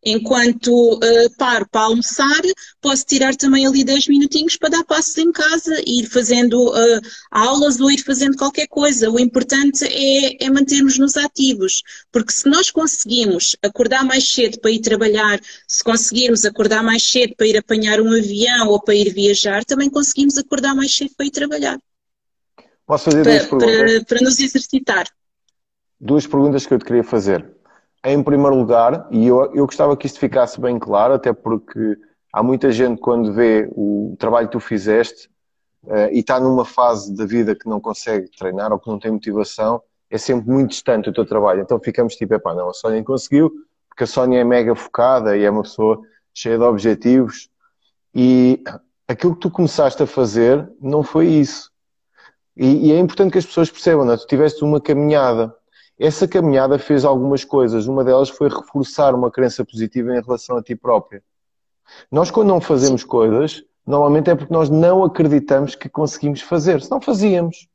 Enquanto uh, paro para almoçar, posso tirar também ali 10 minutinhos para dar passos em casa, ir fazendo uh, aulas ou ir fazendo qualquer coisa. O importante é, é mantermos-nos ativos, porque se nós conseguimos acordar mais cedo para ir trabalhar, se conseguirmos acordar mais cedo para ir apanhar um avião ou para ir viajar, também conseguimos acordar mais cedo para ir trabalhar. Posso fazer duas para, perguntas? Para, para nos exercitar. Duas perguntas que eu te queria fazer em primeiro lugar, e eu, eu gostava que isto ficasse bem claro, até porque há muita gente quando vê o trabalho que tu fizeste uh, e está numa fase da vida que não consegue treinar ou que não tem motivação, é sempre muito distante o teu trabalho. Então ficamos tipo, epá, não, a Sónia conseguiu, porque a Sónia é mega focada e é uma pessoa cheia de objetivos. E aquilo que tu começaste a fazer não foi isso. E, e é importante que as pessoas percebam, não é? tu tiveste uma caminhada essa caminhada fez algumas coisas. Uma delas foi reforçar uma crença positiva em relação a ti própria. Nós, quando não fazemos coisas, normalmente é porque nós não acreditamos que conseguimos fazer. Se não fazíamos.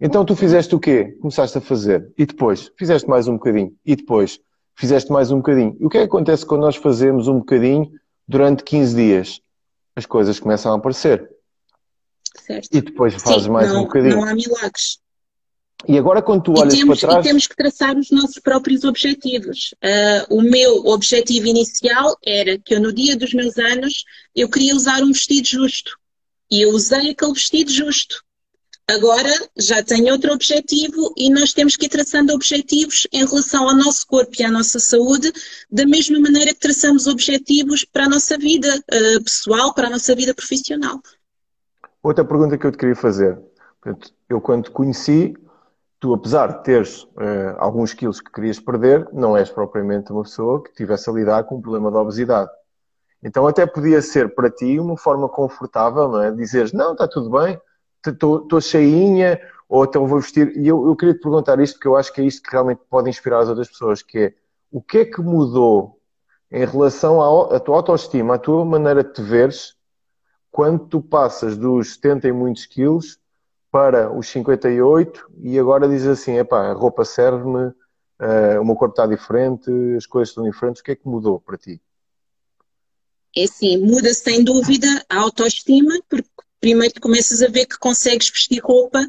Então tu fizeste o quê? Começaste a fazer. E depois? Fizeste mais um bocadinho. E depois? Fizeste mais um bocadinho. E o que é que acontece quando nós fazemos um bocadinho durante 15 dias? As coisas começam a aparecer. Certo. E depois fazes Sim, mais não, um bocadinho. Não há milagres. E agora, quando tu olhas temos, para trás. E temos que traçar os nossos próprios objetivos. Uh, o meu objetivo inicial era que eu, no dia dos meus anos, eu queria usar um vestido justo. E eu usei aquele vestido justo. Agora já tenho outro objetivo e nós temos que ir traçando objetivos em relação ao nosso corpo e à nossa saúde, da mesma maneira que traçamos objetivos para a nossa vida uh, pessoal, para a nossa vida profissional. Outra pergunta que eu te queria fazer. Eu, quando te conheci, tu, apesar de teres uh, alguns quilos que querias perder, não és propriamente uma pessoa que tivesse a lidar com um problema de obesidade. Então até podia ser para ti uma forma confortável, não é? Dizeres, não, está tudo bem, estou cheinha, ou então vou vestir. E eu, eu queria te perguntar isto, porque eu acho que é isto que realmente pode inspirar as outras pessoas, que é o que é que mudou em relação à, à tua autoestima, à tua maneira de te veres, quando tu passas dos 70 e muitos quilos para os 58 e agora diz assim, epá, a roupa serve-me, uh, o meu corpo está diferente, as coisas estão diferentes, o que é que mudou para ti? É assim, muda sem dúvida a autoestima, porque primeiro começas a ver que consegues vestir roupa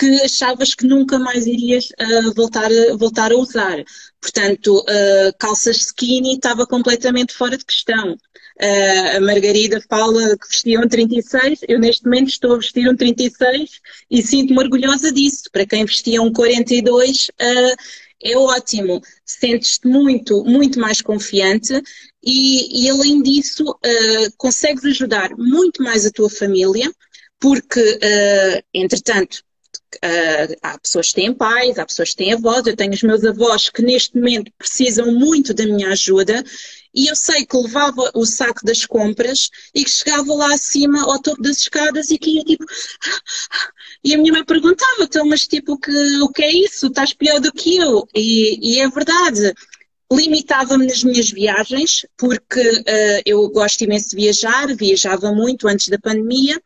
que achavas que nunca mais irias uh, voltar, a, voltar a usar. Portanto, uh, calças skinny estava completamente fora de questão. Uh, a Margarida fala que vestia um 36, eu neste momento estou a vestir um 36 e sinto-me orgulhosa disso. Para quem vestia um 42, uh, é ótimo. Sentes-te muito, muito mais confiante e, e além disso, uh, consegues ajudar muito mais a tua família, porque, entretanto, Uh, há pessoas que têm pais, há pessoas que têm avós, eu tenho os meus avós que neste momento precisam muito da minha ajuda e eu sei que levava o saco das compras e que chegava lá acima ao topo das escadas e que ia tipo. E a minha mãe perguntava, então, mas tipo, que, o que é isso? Estás pior do que eu? E, e é verdade. Limitava-me nas minhas viagens, porque uh, eu gosto imenso de viajar, viajava muito antes da pandemia,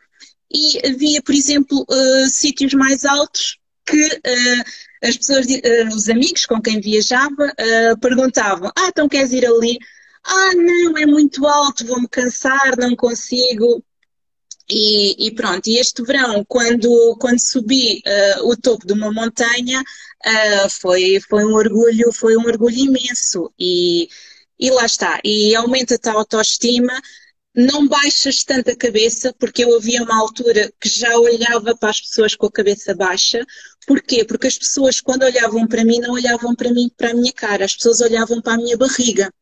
e havia, por exemplo, uh, sítios mais altos que uh, as pessoas, os amigos com quem viajava, perguntavam: Ah, então queres ir ali? ah, não, é muito alto, vou-me cansar, não consigo. E, e, pronto, e este verão, quando, quando subi uh, o topo de uma montanha, uh, foi, foi um orgulho, foi um orgulho imenso. E, e lá está, e aumenta-te a autoestima, não baixas tanto a cabeça, porque eu havia uma altura que já olhava para as pessoas com a cabeça baixa. Porquê? Porque as pessoas, quando olhavam para mim, não olhavam para mim, para a minha cara, as pessoas olhavam para a minha barriga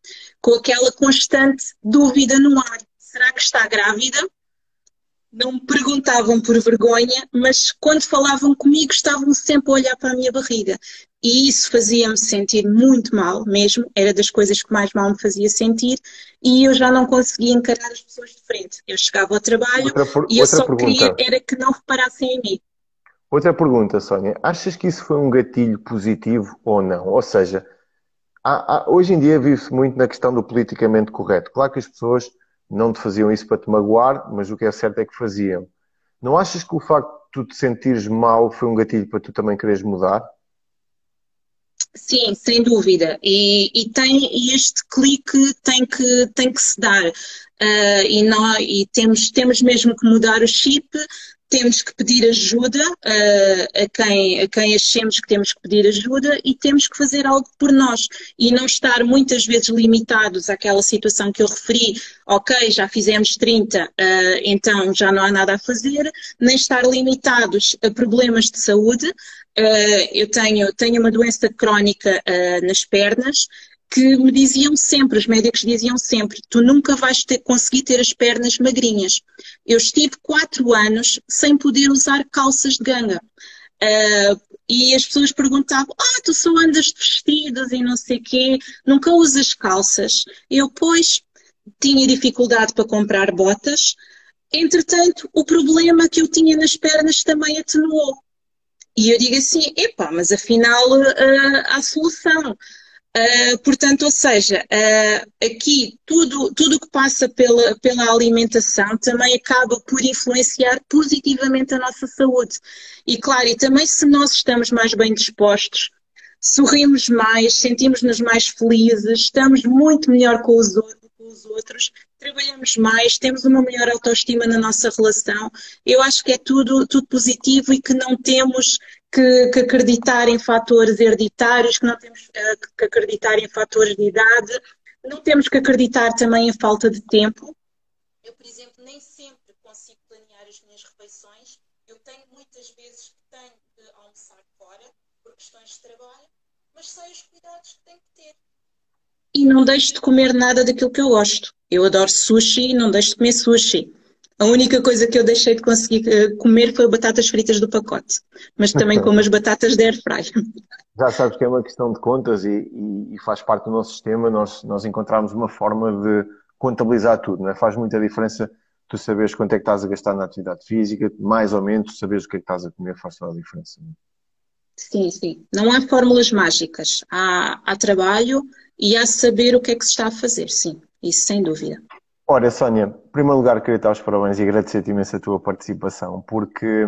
com aquela constante dúvida no ar. Será que está grávida? Não me perguntavam por vergonha, mas quando falavam comigo estavam sempre a olhar para a minha barriga. E isso fazia-me sentir muito mal mesmo, era das coisas que mais mal me fazia sentir, e eu já não conseguia encarar as pessoas de frente. Eu chegava ao trabalho outra, e eu só pergunta. queria era que não reparassem em mim. Outra pergunta, Sónia. Achas que isso foi um gatilho positivo ou não? Ou seja, há, há, hoje em dia vive-se muito na questão do politicamente correto. Claro que as pessoas não te faziam isso para te magoar, mas o que é certo é que faziam. Não achas que o facto de tu te sentires mal foi um gatilho para tu também quereres mudar? Sim, sem dúvida. E, e, tem, este clique tem que, tem que se dar. Uh, e, e temos, temos mesmo que mudar o chip, temos que pedir ajuda uh, a, quem, a quem achemos que temos que pedir ajuda e temos que fazer algo por nós e não estar muitas vezes limitados àquela situação que eu referi, ok, já fizemos 30, uh, então já não há nada a fazer, nem estar limitados a problemas de saúde. Uh, eu tenho, tenho uma doença crónica nas pernas que me diziam sempre, os médicos diziam sempre, tu nunca vais ter, conseguir ter as pernas magrinhas. Eu estive quatro anos sem poder usar calças de ganga. Uh, e as pessoas perguntavam, ah, tu só andas de vestidos e não sei quê, nunca usas calças. Eu, pois, tinha dificuldade para comprar botas. Entretanto, o problema que eu tinha nas pernas também atenuou. E eu digo assim, epá, mas afinal uh, há solução. Uh, portanto, ou seja, uh, aqui tudo tudo que passa pela, pela alimentação também acaba por influenciar positivamente a nossa saúde. E claro, e também se nós estamos mais bem dispostos, sorrimos mais, sentimos-nos mais felizes, estamos muito melhor com os, com os outros, trabalhamos mais, temos uma melhor autoestima na nossa relação. Eu acho que é tudo, tudo positivo e que não temos que, que acreditar em fatores hereditários, que não temos uh, que acreditar em fatores de idade, não temos que acreditar também em falta de tempo. Eu, por exemplo, nem sempre consigo planear as minhas refeições. Eu tenho muitas vezes que tenho de almoçar fora por questões de trabalho, mas sei os cuidados que tenho que ter e não deixo de comer nada daquilo que eu gosto. Eu adoro sushi e não deixo de comer sushi. A única coisa que eu deixei de conseguir eh, comer foi batatas fritas do pacote. Mas também como as batatas de air fry. Já sabes que é uma questão de contas e, e, e faz parte do nosso sistema. Nós, nós encontramos uma forma de contabilizar tudo. Não é? Faz muita diferença tu saberes quanto é que estás a gastar na atividade física, mais ou menos, saberes o que é que estás a comer faz toda a diferença. É? Sim, sim. Não há fórmulas mágicas. Há, há trabalho e há saber o que é que se está a fazer, sim. Isso sem dúvida. Ora, Sónia, em primeiro lugar, queria dar os parabéns e agradecer-te imenso a tua participação, porque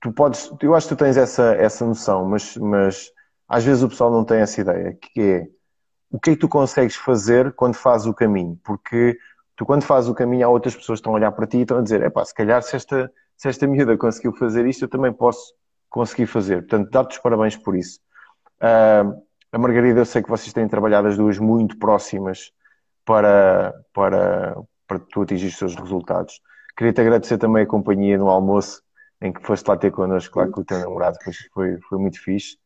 tu podes, eu acho que tu tens essa, essa noção, mas, mas às vezes o pessoal não tem essa ideia, que é o que é que tu consegues fazer quando fazes o caminho? Porque tu, quando fazes o caminho, há outras pessoas que estão a olhar para ti e estão a dizer: é pá, se calhar se esta, se esta miúda conseguiu fazer isto, eu também posso conseguir fazer. Portanto, dar-te os parabéns por isso. Uh, a Margarida, eu sei que vocês têm trabalhado as duas muito próximas para, para, para tu atingir os seus resultados. Queria-te agradecer também a companhia no almoço em que foste lá ter connosco, claro, com o teu namorado, foi, foi, foi muito fixe.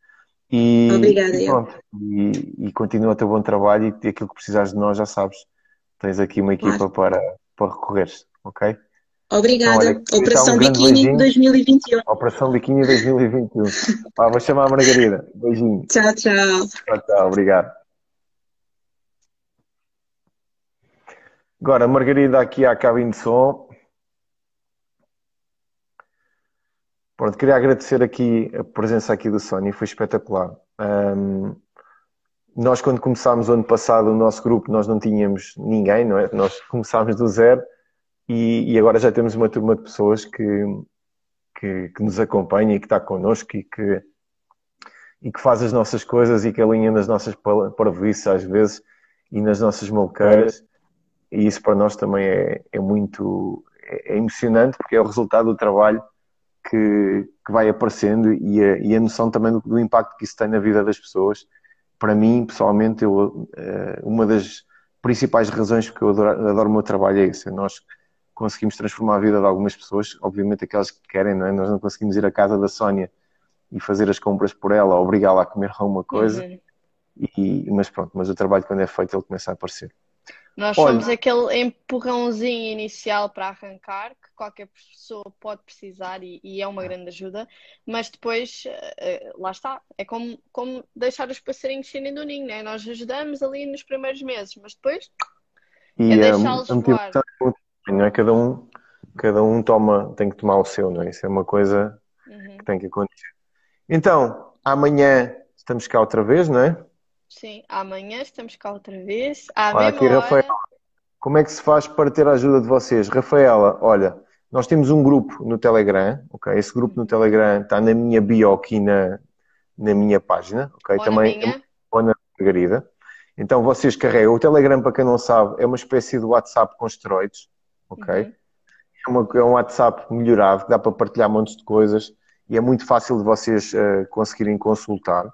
E, Obrigada, e, pronto, e, e, continua o teu bom trabalho e aquilo que precisares de nós já sabes. Tens aqui uma equipa claro. para, para recorreres, ok? Obrigada. Então, olha, Operação um Biquíni beijinho. 2021. Operação Biquíni 2021. ah, vou chamar a Margarida. Beijinho. Tchau, tchau. Tchau, tchau. Obrigado. Agora, Margarida aqui à cabine de som. Pronto, queria agradecer aqui a presença aqui do Sónia, foi espetacular. Um, nós, quando começámos o ano passado o nosso grupo, nós não tínhamos ninguém, não é? Nós começámos do zero e, e agora já temos uma turma de pessoas que, que, que nos acompanha e que está connosco e que, e que faz as nossas coisas e que alinha nas nossas parvoíces às vezes e nas nossas malqueiras e isso para nós também é, é muito é, é emocionante porque é o resultado do trabalho que, que vai aparecendo e a, e a noção também do, do, impacto que isso tem na vida das pessoas. Para mim, pessoalmente, eu, eh, uma das principais razões porque eu adoro, adoro o meu trabalho é isso. É nós conseguimos transformar a vida de algumas pessoas, obviamente aquelas que querem, não é? Nós não conseguimos ir à casa da Sónia e fazer as compras por ela, obrigá-la a comer alguma coisa. Uhum. E, mas pronto, mas o trabalho quando é feito ele começa a aparecer. Nós Olha, somos aquele empurrãozinho inicial para arrancar, que qualquer pessoa pode precisar e, e é uma grande ajuda, mas depois, uh, lá está, é como, como deixar os passarinhos saírem do ninho, né? Nós ajudamos ali nos primeiros meses, mas depois e é deixá-los voar. Não é? Cada um, cada um toma, tem que tomar o seu, não é? Isso é uma coisa. Uhum. tem que acontecer. Então, amanhã estamos cá outra vez, não é? Sim, amanhã estamos cá outra vez. À olha, aqui, hora... Rafaela, como é que se faz para ter a ajuda de vocês? Rafaela, olha, nós temos um grupo no Telegram, ok? Esse grupo no Telegram está na minha bio aqui na, na minha página, ok? Ou Também na minha. ou na Margarida. Então vocês carregam. O Telegram, para quem não sabe, é uma espécie de WhatsApp com esteroides, ok? Uhum. É, uma, é, um WhatsApp melhorado, que dá para partilhar montes de coisas e é muito fácil de vocês uh, conseguirem consultar.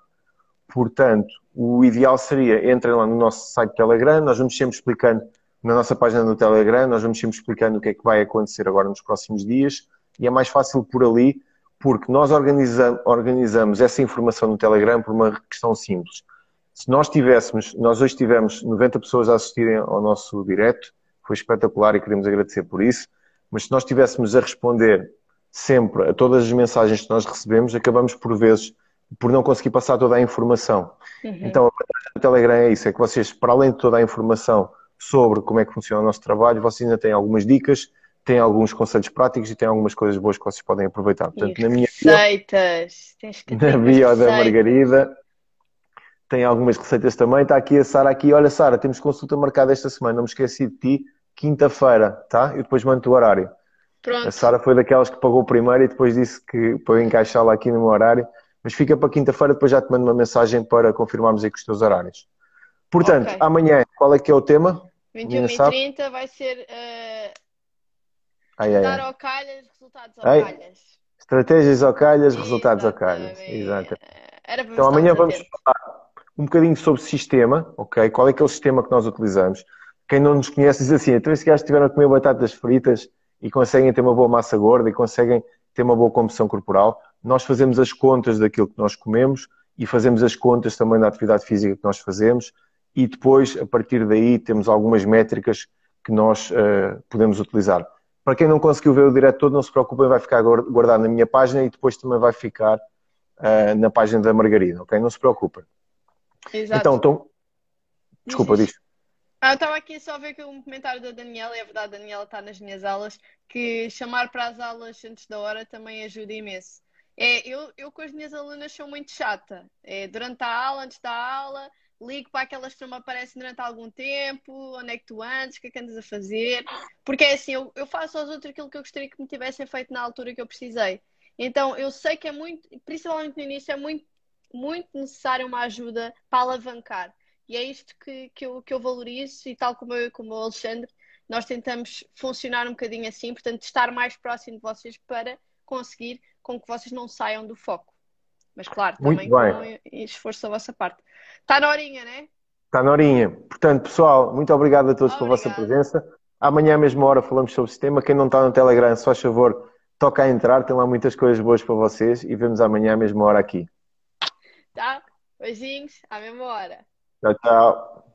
Portanto, o ideal seria, entrem lá no nosso site Telegram, nós vamos sempre explicando na nossa página do Telegram, nós vamos sempre explicando o que é que vai acontecer agora nos próximos dias e é mais fácil por ali, porque nós organizamos, organizamos essa informação no Telegram por uma questão simples. Se nós tivéssemos, nós hoje tivemos 90 pessoas a assistirem ao nosso direto, foi espetacular e queremos agradecer por isso, mas se nós estivéssemos a responder sempre a todas as mensagens que nós recebemos, acabamos por vezes por não conseguir passar toda a informação. Uhum. Então, a Telegram é isso, é que vocês, para além de toda a informação sobre como é que funciona o nosso trabalho, vocês ainda têm algumas dicas, têm alguns conselhos práticos e têm algumas coisas boas que vocês podem aproveitar. Portanto, e na minha receitas. Na bio da Margarida tem algumas receitas também. Está aqui a Sara aqui. Olha, Sara, temos consulta marcada esta semana. Não me esqueci de ti. Quinta-feira, tá? Eu depois mando o horário. Pronto. A Sara foi daquelas que pagou primeiro e depois disse que para eu encaixá-la aqui no meu horário. Mas fica para quinta-feira, depois já te mando uma mensagem para confirmarmos aí com os teus horários. Portanto, okay. amanhã, qual é que é o tema? 21 e 30 vai ser uh, ai, ai, ai. ao calhas, resultados ao ai. calhas. Estratégias ao calhas, resultados ao calhas. Exato. então amanhã vamos falar um bocadinho sobre sistema, ok? Qual é que é o sistema que nós utilizamos? Quem não nos conhece diz assim, então esses gajos estiveram a comer batatas fritas e conseguem ter uma boa massa gorda e conseguem ter uma boa composição corporal. Nós fazemos as contas daquilo que nós comemos e fazemos as contas também da atividade física que nós fazemos e depois, a partir daí, temos algumas métricas que nós uh, podemos utilizar. Para quem não conseguiu ver o direto todo, não se preocupem, vai ficar guardado na minha página e depois também vai ficar uh, na página da Margarida, ok? Não se preocupem. Exato. Então, então... Desculpa, diz. Ah, eu estava aqui só a ver um comentário da Daniela, e é verdade, a Daniela está nas minhas aulas, que chamar para as aulas antes da hora também ajuda imenso. É, eu, eu com as minhas alunas sou muito chata. É, durante a aula, antes da aula, ligo para aquelas que não me aparecem durante algum tempo, onde é que tu andas, o que é que andas a fazer, porque é assim, eu, eu faço aos outros aquilo que eu gostaria que me tivessem feito na altura que eu precisei. Então, eu sei que é muito, principalmente no início, é muito, muito necessário uma ajuda para alavancar. E é isto que, que, eu, que eu valorizo e tal como eu como o Alexandre, nós tentamos funcionar um bocadinho assim, portanto, estar mais próximo de vocês para conseguir com que vocês não saiam do foco. Mas claro, também com esforço da vossa parte. Está na horinha, né? Está na horinha. Portanto, pessoal, muito obrigado a todos Obrigada. pela vossa presença. Amanhã, à mesma hora, falamos sobre o sistema. Quem não está no Telegram, se faz favor, toca a entrar. Tem lá muitas coisas boas para vocês e vemos amanhã, à mesma hora, aqui. Tá? Beijinhos, à mesma hora. Tchau, tchau.